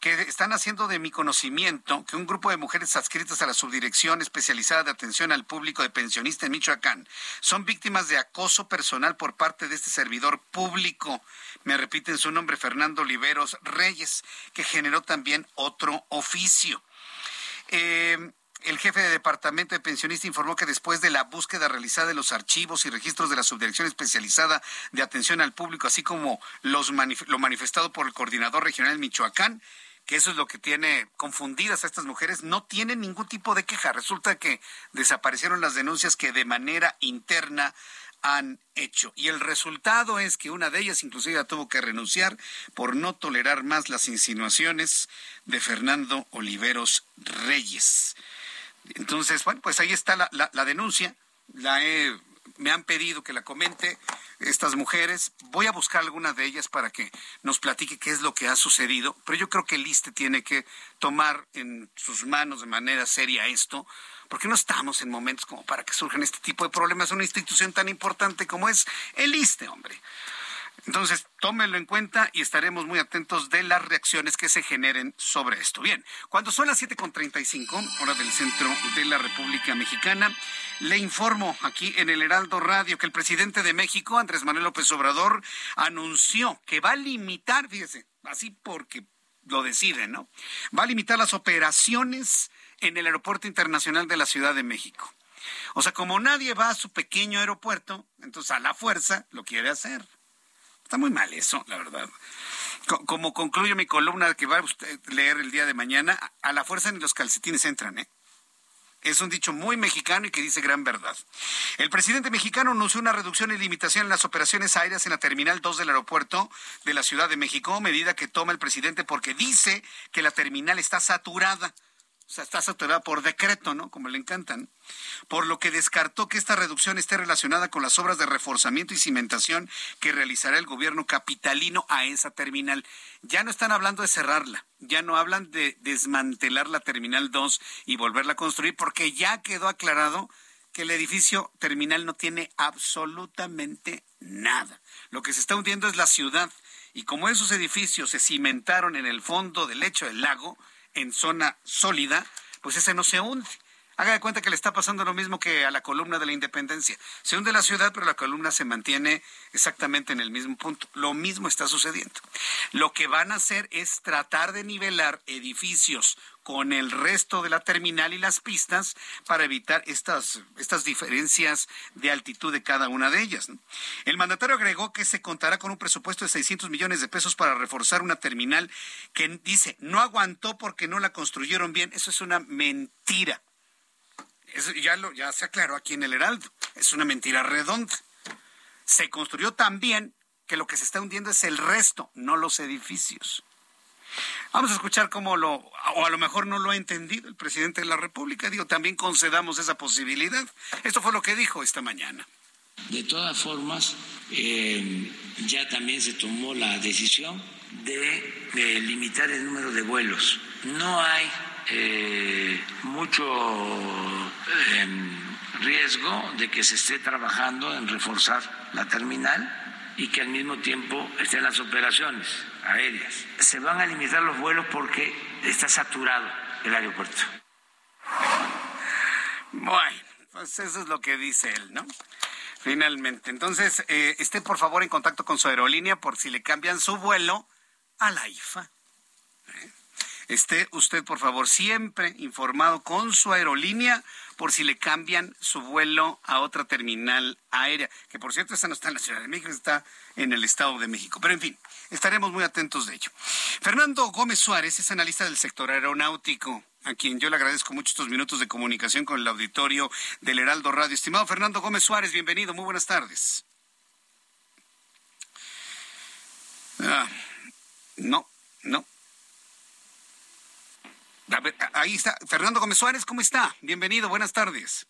que están haciendo de mi conocimiento que un grupo de mujeres adscritas a la Subdirección Especializada de Atención al Público de Pensionista en Michoacán son víctimas de acoso personal por parte de este servidor público. Me repiten su nombre, Fernando Oliveros Reyes, que generó también otro oficio. Eh, el jefe de departamento de pensionista informó que después de la búsqueda realizada de los archivos y registros de la Subdirección Especializada de Atención al Público, así como los lo manifestado por el coordinador regional Michoacán, que eso es lo que tiene confundidas a estas mujeres, no tienen ningún tipo de queja. Resulta que desaparecieron las denuncias que de manera interna han hecho. Y el resultado es que una de ellas inclusive tuvo que renunciar por no tolerar más las insinuaciones de Fernando Oliveros Reyes. Entonces, bueno, pues ahí está la, la, denuncia. La me han pedido que la comente estas mujeres. Voy a buscar algunas de ellas para que nos platique qué es lo que ha sucedido, pero yo creo que el ISTE tiene que tomar en sus manos de manera seria esto, porque no estamos en momentos como para que surjan este tipo de problemas una institución tan importante como es el ISTE, hombre. Entonces, tómenlo en cuenta y estaremos muy atentos de las reacciones que se generen sobre esto. Bien, cuando son las 7.35, hora del centro de la República Mexicana, le informo aquí en el Heraldo Radio que el presidente de México, Andrés Manuel López Obrador, anunció que va a limitar, fíjese, así porque lo decide, ¿no? Va a limitar las operaciones en el Aeropuerto Internacional de la Ciudad de México. O sea, como nadie va a su pequeño aeropuerto, entonces a la fuerza lo quiere hacer. Está muy mal eso, la verdad. Como concluyo mi columna que va a usted leer el día de mañana, a la fuerza ni los calcetines entran, ¿eh? Es un dicho muy mexicano y que dice gran verdad. El presidente mexicano anunció una reducción y limitación en las operaciones aéreas en la Terminal 2 del aeropuerto de la Ciudad de México, medida que toma el presidente porque dice que la terminal está saturada. O sea, está saturada por decreto, ¿no? Como le encantan. Por lo que descartó que esta reducción esté relacionada con las obras de reforzamiento y cimentación que realizará el gobierno capitalino a esa terminal. Ya no están hablando de cerrarla, ya no hablan de desmantelar la terminal 2 y volverla a construir, porque ya quedó aclarado que el edificio terminal no tiene absolutamente nada. Lo que se está hundiendo es la ciudad. Y como esos edificios se cimentaron en el fondo del lecho del lago, en zona sólida, pues ese no se hunde. Haga de cuenta que le está pasando lo mismo que a la columna de la independencia. Se hunde la ciudad, pero la columna se mantiene exactamente en el mismo punto. Lo mismo está sucediendo. Lo que van a hacer es tratar de nivelar edificios con el resto de la terminal y las pistas para evitar estas, estas diferencias de altitud de cada una de ellas. El mandatario agregó que se contará con un presupuesto de 600 millones de pesos para reforzar una terminal que dice no aguantó porque no la construyeron bien. Eso es una mentira. Ya se aclaró aquí en el Heraldo. Es una mentira redonda. Se construyó tan bien que lo que se está hundiendo es el resto, no los edificios. Vamos a escuchar cómo lo, o a lo mejor no lo ha entendido el presidente de la República. Digo, también concedamos esa posibilidad. Esto fue lo que dijo esta mañana. De todas formas, eh, ya también se tomó la decisión de, limitar el número de vuelos. No hay eh, mucho em, riesgo de que se esté trabajando en reforzar la terminal y que al mismo tiempo estén las operaciones aéreas. Se van a limitar los vuelos porque está saturado el aeropuerto. Bueno, pues eso es lo que dice él, ¿no? Finalmente. Entonces, eh, esté por favor en contacto con su aerolínea por si le cambian su vuelo a la IFA. Esté usted, por favor, siempre informado con su aerolínea por si le cambian su vuelo a otra terminal aérea, que por cierto, esta no está en la Ciudad de México, está en el Estado de México. Pero en fin, estaremos muy atentos de ello. Fernando Gómez Suárez es analista del sector aeronáutico a quien yo le agradezco mucho estos minutos de comunicación con el auditorio del Heraldo Radio. Estimado Fernando Gómez Suárez, bienvenido, muy buenas tardes. Ah, no, no, ahí está. Fernando Gómez Suárez, ¿cómo está? Bienvenido, buenas tardes.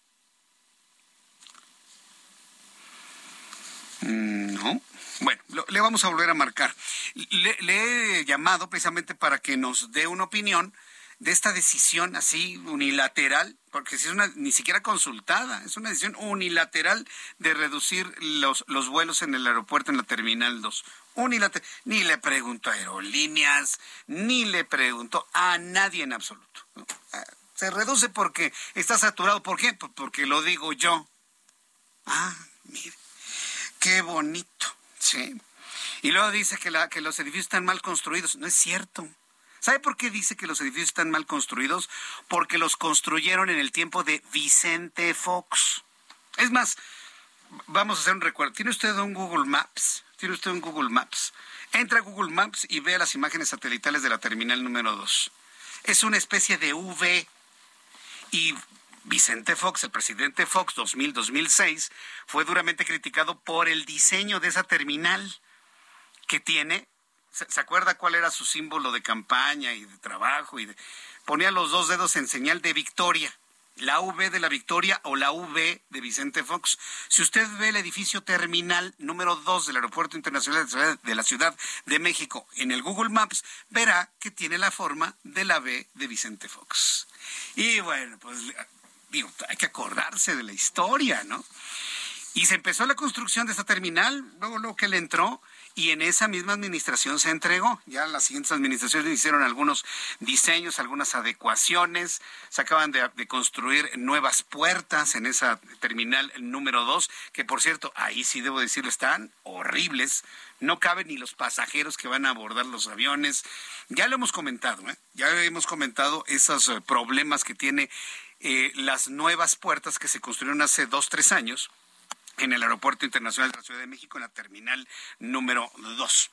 Mm, no. Bueno, le vamos a volver a marcar. Le, he llamado precisamente para que nos dé una opinión de esta decisión así unilateral, porque si es una ni siquiera consultada, es una decisión unilateral de reducir los, los vuelos en el aeropuerto en la Terminal 2 unilateral. Ni le pregunto a aerolíneas, ni le pregunto a nadie en absoluto. Ah, se reduce porque está saturado. ¿Por qué? Pues porque lo digo yo. Ah, mire, qué bonito. Sí. Y luego dice que, la, que los edificios están mal construidos. No es cierto. ¿Sabe por qué dice que los edificios están mal construidos? Porque los construyeron en el tiempo de Vicente Fox. Es más, vamos a hacer un recuerdo. ¿Tiene usted un Google Maps? tiene usted un Google Maps. Entra a Google Maps y ve las imágenes satelitales de la terminal número 2. Es una especie de V. Y Vicente Fox, el presidente Fox 2000-2006, fue duramente criticado por el diseño de esa terminal que tiene. ¿Se, acuerda cuál era su símbolo de campaña y de trabajo? Y ponía los dos dedos en señal de victoria la V de la Victoria o la V de Vicente Fox. Si usted ve el edificio terminal número 2 del Aeropuerto Internacional de la Ciudad de México en el Google Maps, verá que tiene la forma de la V de Vicente Fox. Y bueno, pues digo, hay que acordarse de la historia, ¿no? Y se empezó la construcción de esta terminal, luego lo que le entró, y en esa misma administración se entregó. Ya las siguientes administraciones hicieron algunos diseños, algunas adecuaciones, se acaban de, construir nuevas puertas en esa terminal número 2, que por cierto, ahí sí debo decirlo, están horribles, no caben ni los pasajeros que van a abordar los aviones. Ya lo hemos comentado, ¿eh? ya hemos comentado esos eh, problemas que tiene eh, las nuevas puertas que se construyeron hace dos, tres años en el Aeropuerto Internacional de la Ciudad de México, en la terminal número 2.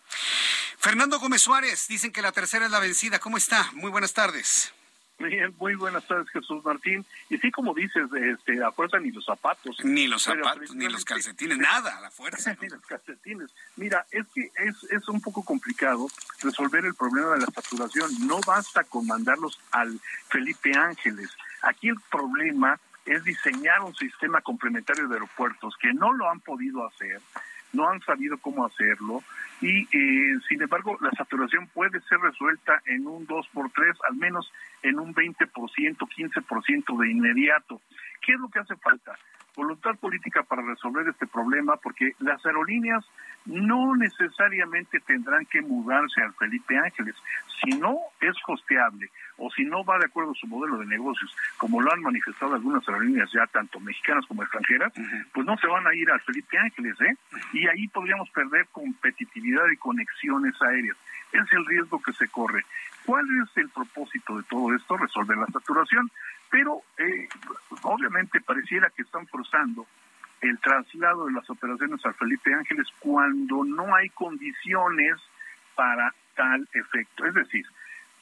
Fernando Gómez Suárez, dicen que la tercera es la vencida. ¿Cómo está? Muy buenas tardes. Bien, muy buenas tardes, Jesús Martín. Y sí, como dices, este, a fuerza ni los zapatos. Ni los zapatos, ni los calcetines, nada, a la fuerza. ni los calcetines. Mira, es que es, es un poco complicado resolver el problema de la saturación. No basta con mandarlos al Felipe Ángeles. Aquí el problema es diseñar un sistema complementario de aeropuertos que no lo han podido hacer, no han sabido cómo hacerlo y eh, sin embargo la saturación puede ser resuelta en un 2 por 3 al menos en un 20%, 15% de inmediato. ¿Qué es lo que hace falta? Voluntad política para resolver este problema porque las aerolíneas no necesariamente tendrán que mudarse al Felipe Ángeles. Si no es costeable o si no va de acuerdo a su modelo de negocios, como lo han manifestado algunas aerolíneas ya, tanto mexicanas como extranjeras, pues no se van a ir al Felipe Ángeles, ¿eh? Y ahí podríamos perder competitividad y conexiones aéreas. Es el riesgo que se corre. ¿Cuál es el propósito de todo esto? Resolver la saturación. Pero eh, obviamente pareciera que están forzando el traslado de las operaciones al Felipe Ángeles cuando no hay condiciones para tal efecto. Es decir,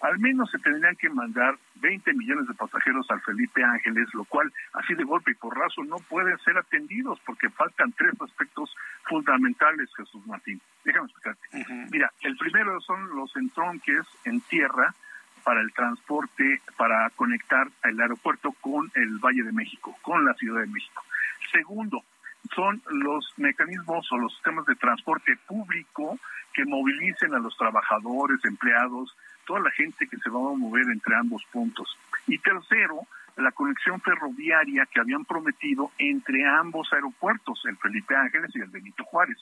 al menos se tendrían que mandar 20 millones de pasajeros al Felipe Ángeles, lo cual así de golpe y porrazo no pueden ser atendidos porque faltan tres aspectos fundamentales, Jesús Martín. Déjame explicarte. Mira, el primero son los entronques en tierra para el transporte, para conectar el aeropuerto con el Valle de México, con la Ciudad de México. Segundo, son los mecanismos o los sistemas de transporte público que movilicen a los trabajadores, empleados, toda la gente que se va a mover entre ambos puntos. Y tercero, la conexión ferroviaria que habían prometido entre ambos aeropuertos, el Felipe Ángeles y el Benito Juárez.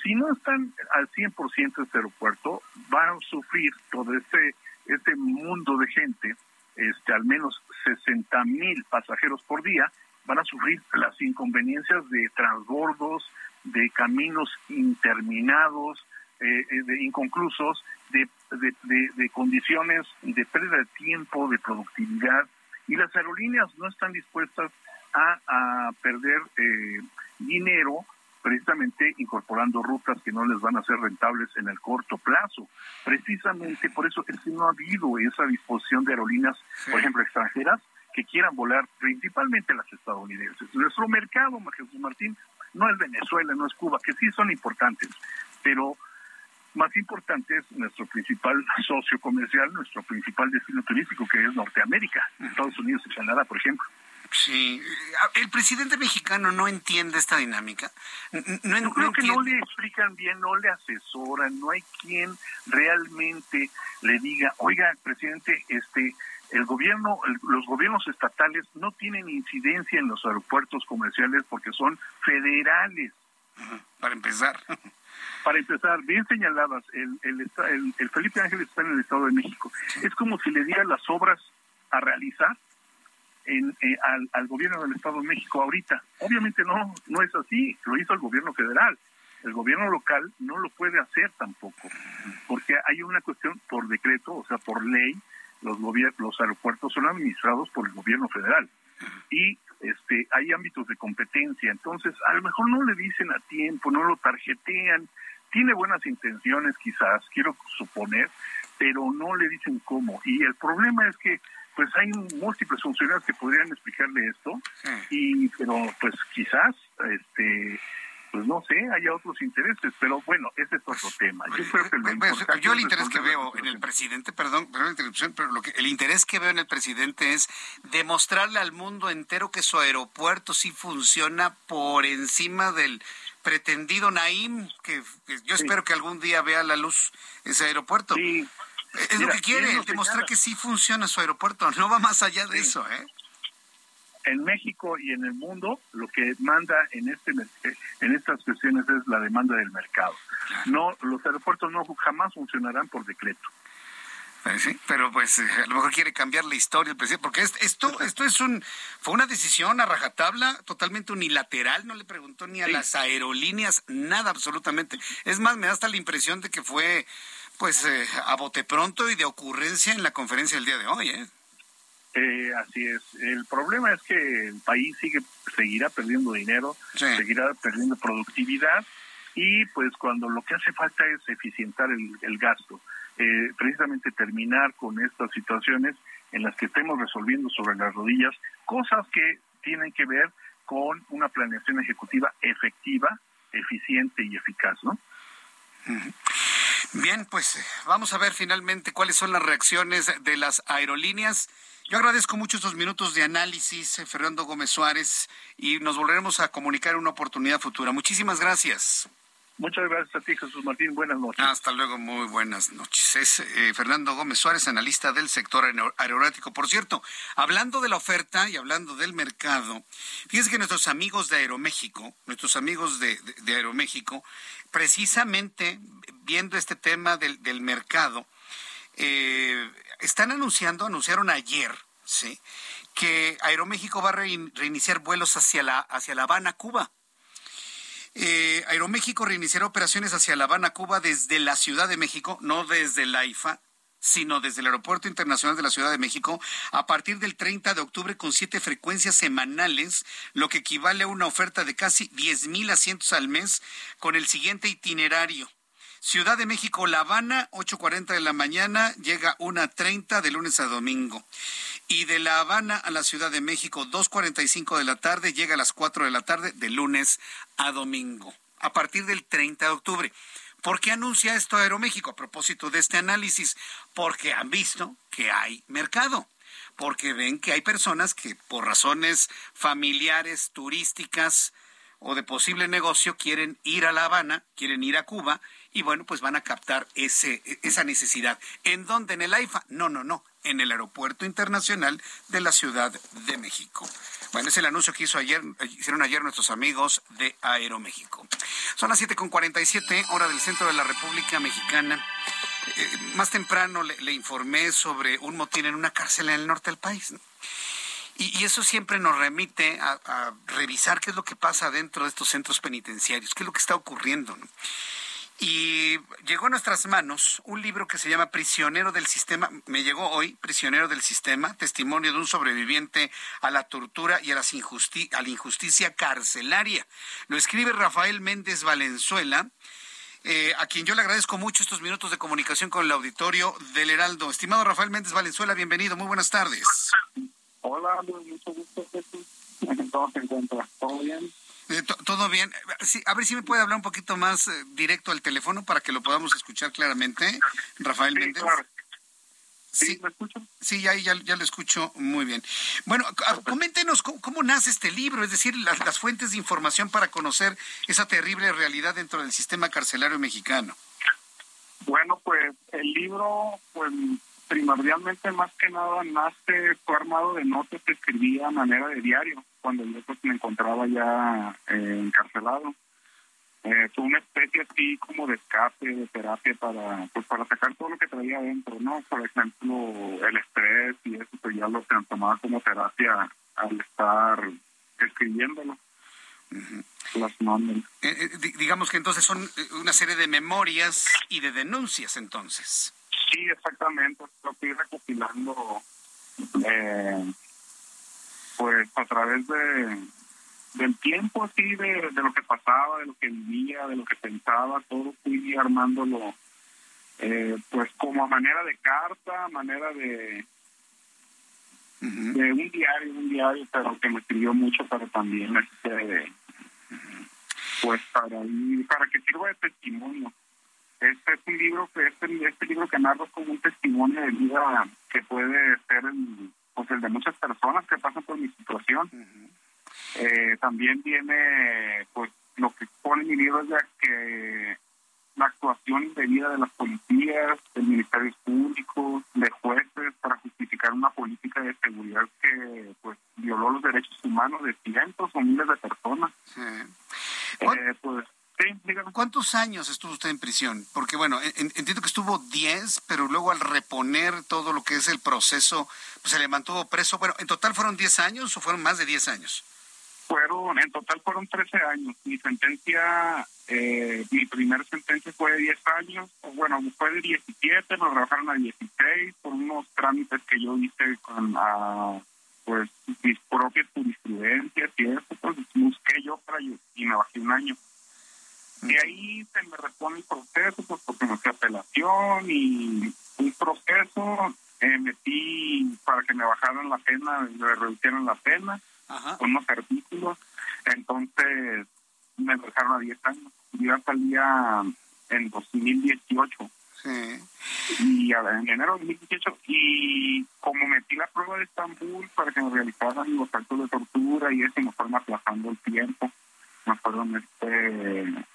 Si no están al 100% este aeropuerto, van a sufrir todo este, este mundo de gente, este, al menos 60 mil pasajeros por día, van a sufrir las inconveniencias de transbordos, de caminos interminados, eh, eh, de inconclusos, de, de, condiciones de pérdida de tiempo, de productividad, y las aerolíneas no están dispuestas a, perder eh, dinero precisamente incorporando rutas que no les van a ser rentables en el corto plazo. Precisamente por eso es que no ha habido esa disposición de aerolíneas, por ejemplo, extranjeras, que quieran volar, principalmente las estadounidenses. Nuestro mercado, Jesús Martín, no es Venezuela, no es Cuba, que sí son importantes, pero más importante es nuestro principal socio comercial, nuestro principal destino turístico, que es Norteamérica, Estados Unidos y Canadá, por ejemplo. Sí, el presidente mexicano no entiende esta dinámica. No, Yo creo que no le explican bien, no le asesoran, no hay quien realmente le diga, oiga, presidente, este, el gobierno, los gobiernos estatales no tienen incidencia en los aeropuertos comerciales porque son federales. Para empezar. para empezar, bien señaladas, el, el, el, Felipe Ángeles está en el Estado de México. Es como si le diera las obras a realizar en, eh, al, gobierno del Estado de México ahorita. Obviamente no, no es así, lo hizo el gobierno federal. El gobierno local no lo puede hacer tampoco, porque hay una cuestión por decreto, o sea, por ley, los, los aeropuertos son administrados por el gobierno federal. Y este, hay ámbitos de competencia, entonces a lo mejor no le dicen a tiempo, no lo tarjetean, tiene buenas intenciones quizás, quiero suponer, pero no le dicen cómo. Y el problema es que pues hay múltiples funcionarios que podrían explicarle esto, y pero pues quizás este pues no sé, haya otros intereses, pero bueno, ese es otro tema. Yo creo que el, pues, yo el interés que veo en el presidente, perdón, perdón la interrupción, pero lo que, el interés que veo en el presidente es demostrarle al mundo entero que su aeropuerto sí funciona por encima del pretendido Naim, que, yo espero que algún día vea la luz ese aeropuerto. Es lo que quiere, demostrar que sí funciona su aeropuerto, no va más allá de eso, ¿eh? en México y en el mundo lo que manda en este en estas cuestiones es la demanda del mercado. No, los aeropuertos no jamás funcionarán por decreto. Eh, sí, pero pues eh, a lo mejor quiere cambiar la historia el presidente, porque esto, esto es un, fue una decisión a rajatabla, totalmente unilateral, no le preguntó ni a las aerolíneas, nada absolutamente. Es más, me da hasta la impresión de que fue, pues, eh, a bote pronto y de ocurrencia en la conferencia del día de hoy, ¿eh? Eh, así es. El problema es que el país sigue seguirá perdiendo dinero, seguirá perdiendo productividad y pues cuando lo que hace falta es eficientar el, gasto, eh, precisamente terminar con estas situaciones en las que estemos resolviendo sobre las rodillas cosas que tienen que ver con una planeación ejecutiva efectiva, eficiente y eficaz, ¿no? Bien, pues vamos a ver finalmente cuáles son las reacciones de las aerolíneas. Yo agradezco mucho estos minutos de análisis, eh, Fernando Gómez Suárez, y nos volveremos a comunicar en una oportunidad futura. Muchísimas gracias. Muchas gracias a ti, Jesús Martín. Buenas noches. Hasta luego, muy buenas noches. Es eh, Fernando Gómez Suárez, analista del sector aeronáutico. Por cierto, hablando de la oferta y hablando del mercado, fíjense que nuestros amigos de Aeroméxico, nuestros amigos de, Aeroméxico, precisamente viendo este tema del, mercado, eh, están anunciando, anunciaron ayer, ¿sí? que Aeroméxico va a reiniciar vuelos hacia la, hacia La Habana, Cuba. Eh, Aeroméxico reiniciará operaciones hacia La Habana, Cuba, desde la Ciudad de México, no desde la IFA, sino desde el Aeropuerto Internacional de la Ciudad de México a partir del 30 de octubre con siete frecuencias semanales, lo que equivale a una oferta de casi 10 mil asientos al mes con el siguiente itinerario. Ciudad de México, La Habana, 8.40 de la mañana, llega 1.30 de lunes a domingo. Y de La Habana a la Ciudad de México, 2.45 de la tarde, llega a las 4 de la tarde, de lunes a domingo, a partir del 30 de octubre. ¿Por qué anuncia esto Aeroméxico a propósito de este análisis? Porque han visto que hay mercado porque ven que hay personas que por razones familiares, turísticas o de posible negocio quieren ir a La Habana, quieren ir a Cuba y bueno, pues van a captar ese, esa necesidad. ¿En dónde? ¿En el AIFA? No, no, no, en el Aeropuerto Internacional de la Ciudad de México. Bueno, es el anuncio que hizo ayer, hicieron ayer nuestros amigos de Aeroméxico. Son las 7.47, hora del centro de la República Mexicana. Eh, más temprano le, informé sobre un motín en una cárcel en el norte del país. Y, eso siempre nos remite a, revisar qué es lo que pasa dentro de estos centros penitenciarios, qué es lo que está ocurriendo. Y llegó a nuestras manos un libro que se llama Prisionero del Sistema. Me llegó hoy, Prisionero del Sistema, testimonio de un sobreviviente a la tortura y a, la injusticia carcelaria. Lo escribe Rafael Méndez Valenzuela. Eh, a quien yo le agradezco mucho estos minutos de comunicación con el auditorio del Heraldo. Estimado Rafael Méndez Valenzuela, bienvenido, muy buenas tardes. Hola, mucho gusto, ¿Cómo se encuentra? ¿Todo? Eh, ¿Todo bien? a ver si me puede hablar un poquito más eh, directo al teléfono para que lo podamos escuchar claramente, Rafael Méndez. Sí, ¿me? Sí, ya, ya, lo escucho muy bien. Bueno, coméntenos cómo, nace este libro, es decir, las, las, fuentes de información para conocer esa terrible realidad dentro del sistema carcelario mexicano. Bueno, pues el libro, pues primordialmente más que nada nace, fue armado de notas que escribía a manera de diario cuando yo pues, me encontraba ya eh, encarcelado. Eh, fue una especie así como de escape, de terapia para pues para sacar todo lo que traía adentro, ¿no? Por ejemplo, el estrés y eso, pues ya lo se tomaba como terapia al estar escribiéndolo. Las eh, digamos que entonces son una serie de memorias y de denuncias entonces. Sí, exactamente. Lo estoy recopilando eh, pues a través de del tiempo así de, de lo que pasaba de lo que vivía de lo que pensaba todo fui armándolo eh, pues como a manera de carta manera de de un diario un diario pero que me sirvió mucho pero también este pues para para que sirva de testimonio. Este es un libro que este, este libro que narra como un testimonio de vida que puede ser el pues el de muchas personas que pasan por mi situación. eh, también viene, pues, lo que pone mi libro es de que la actuación indebida de las policías, del Ministerio Público, de jueces para justificar una política de seguridad que pues violó los derechos humanos de cientos o miles de personas. Eh, pues ¿Cuántos años estuvo usted en prisión? Porque, bueno, entiendo que estuvo 10, pero luego al reponer todo lo que es el proceso, pues se le mantuvo preso. Bueno, ¿en total fueron 10 años o fueron más de 10 años? Fueron, en total fueron 13 años. Mi sentencia, eh, mi primer sentencia fue de 10 años, bueno, fue de 17, me rebajaron a 16 por unos trámites que yo hice con a, pues mis propias jurisprudencias y eso, pues busqué yo para y me bajé un año. De ahí se me responde el proceso, pues porque me fui apelación y un proceso, eh, metí para que me bajaran la pena, me reducieran la pena con unos artículos. Entonces me dejaron a 10 años. Yo ya salía en 2018. Y en enero de 2018, y como metí la prueba de Estambul para que me realizaran los actos de tortura y eso, me fueron aplazando el tiempo. Me fueron este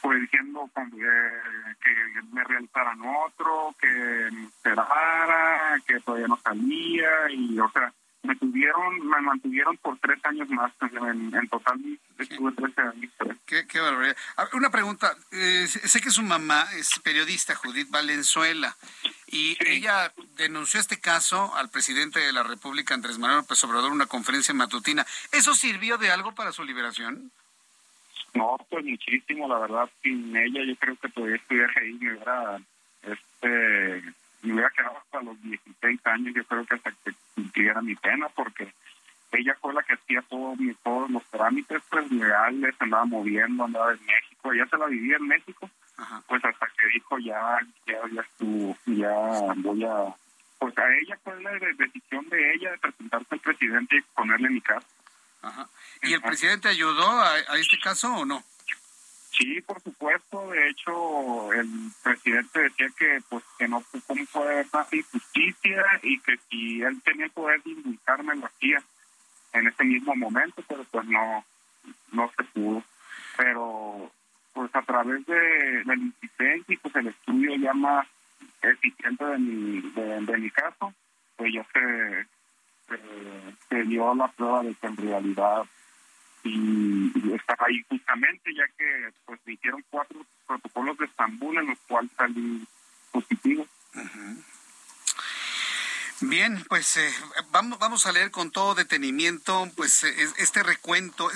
pues diciendo que me realizaran otro, que me esperara, que todavía no salía, y o sea, me tuvieron, me mantuvieron por tres años más, en, total estuve 13 años. Qué, qué barbaridad. Una pregunta, eh, sé que su mamá es periodista, Judith Valenzuela, y ella denunció este caso al presidente de la República, Andrés Manuel López Obrador, en una conferencia matutina. ¿Eso sirvió de algo para su liberación? No, pues muchísimo, la verdad, sin ella yo creo que todavía estuviera ahí, me hubiera, este, me hubiera quedado hasta los 16 años, yo creo que hasta que cumpliera mi pena, porque ella fue la que hacía todo, todos los trámites pues legales, andaba moviendo, andaba en México, ella se la vivía en México, pues hasta que dijo ya, ya, ya estuvo, ya voy a, pues a ella fue la decisión de ella de presentarse al presidente y ponerle mi casa. Ajá. ¿Y el presidente ayudó a, este caso o no? Sí, por supuesto. De hecho, el presidente decía que pues que no cómo puede haber más injusticia y que si él tenía el poder de indultarme lo hacía en ese mismo momento, pero pues no no se pudo. Pero pues a través de, la insistencia y pues el estudio ya más eficiente de mi, de mi caso, pues yo se se dio la prueba de que en realidad y, estaba ahí justamente ya que pues me hicieron cuatro protocolos de Estambul en los cuales salí positivo. Bien, pues eh, vamos, vamos a leer con todo detenimiento pues eh, este recuento.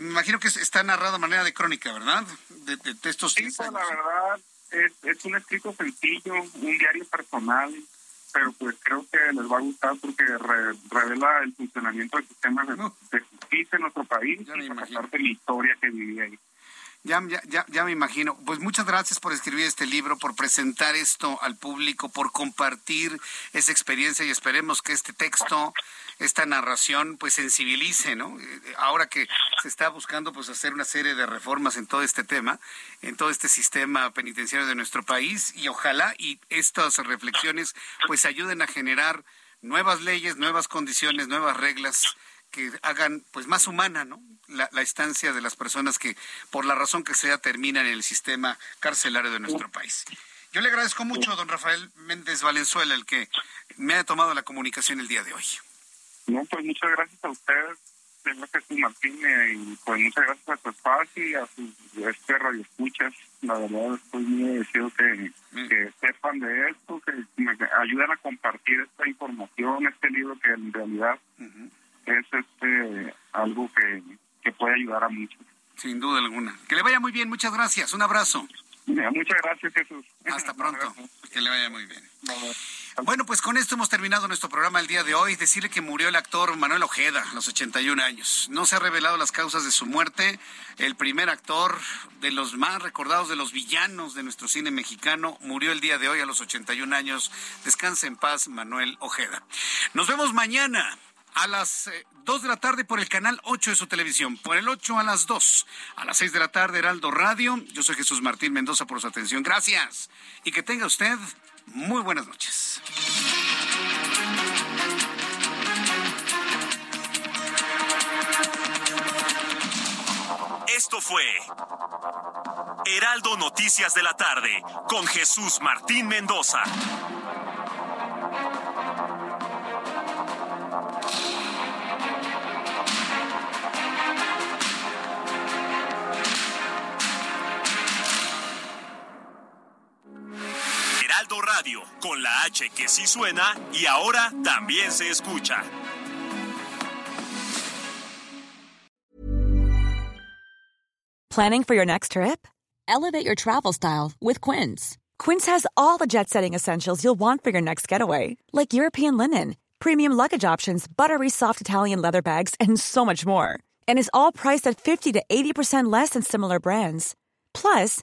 me imagino que está narrado de manera de crónica, ¿verdad? De, textos. Sí, pues, la verdad es, es un escrito sencillo, un diario personal pero pues creo que les va a gustar porque revela el funcionamiento del sistema de, justicia en nuestro país y parte la historia que viví ahí. Ya, ya, ya, me imagino. Pues muchas gracias por escribir este libro, por presentar esto al público, por compartir esa experiencia y esperemos que este texto, esta narración, pues sensibilice, ¿no? Ahora que se está buscando pues hacer una serie de reformas en todo este tema, en todo este sistema penitenciario de nuestro país y ojalá y estas reflexiones pues ayuden a generar nuevas leyes, nuevas condiciones, nuevas reglas que hagan pues más humana ¿no? La, estancia de las personas que por la razón que sea terminan en el sistema carcelario de nuestro país. Yo le agradezco mucho a don Rafael Méndez Valenzuela el que me haya tomado la comunicación el día de hoy. No, pues muchas gracias a usted, señor Jesús Martínez, y pues muchas gracias a su espacio y a sus este, radioescuchas. La verdad estoy muy agradecido que, que sepan de esto, que me ayuden a compartir esta información, este libro que en realidad es este algo que, que puede ayudar a muchos. Sin duda alguna. Que le vaya muy bien, muchas gracias. Un abrazo. Muchas gracias, Jesús. Hasta pronto. Que le vaya muy bien. Bueno, pues con esto hemos terminado nuestro programa el día de hoy. Decirle que murió el actor Manuel Ojeda a los 81 años. No se han revelado las causas de su muerte. El primer actor de los más recordados de los villanos de nuestro cine mexicano murió el día de hoy a los 81 años. Descanse en paz, Manuel Ojeda. Nos vemos mañana a las 2 eh, de la tarde por el canal 8 de su televisión, por el 8 a las 2, a las 6 de la tarde Heraldo Radio. Yo soy Jesús Martín Mendoza por su atención. Gracias y que tenga usted muy buenas noches. Esto fue Heraldo Noticias de la tarde con Jesús Martín Mendoza. Radio, con la H que sí suena y ahora también se escucha. Planning for your next trip? Elevate your travel style with Quince. Quince has all the jet setting essentials you'll want for your next getaway, like European linen, premium luggage options, buttery soft Italian leather bags, and so much more. And is all priced at 50 to 80% less than similar brands. Plus,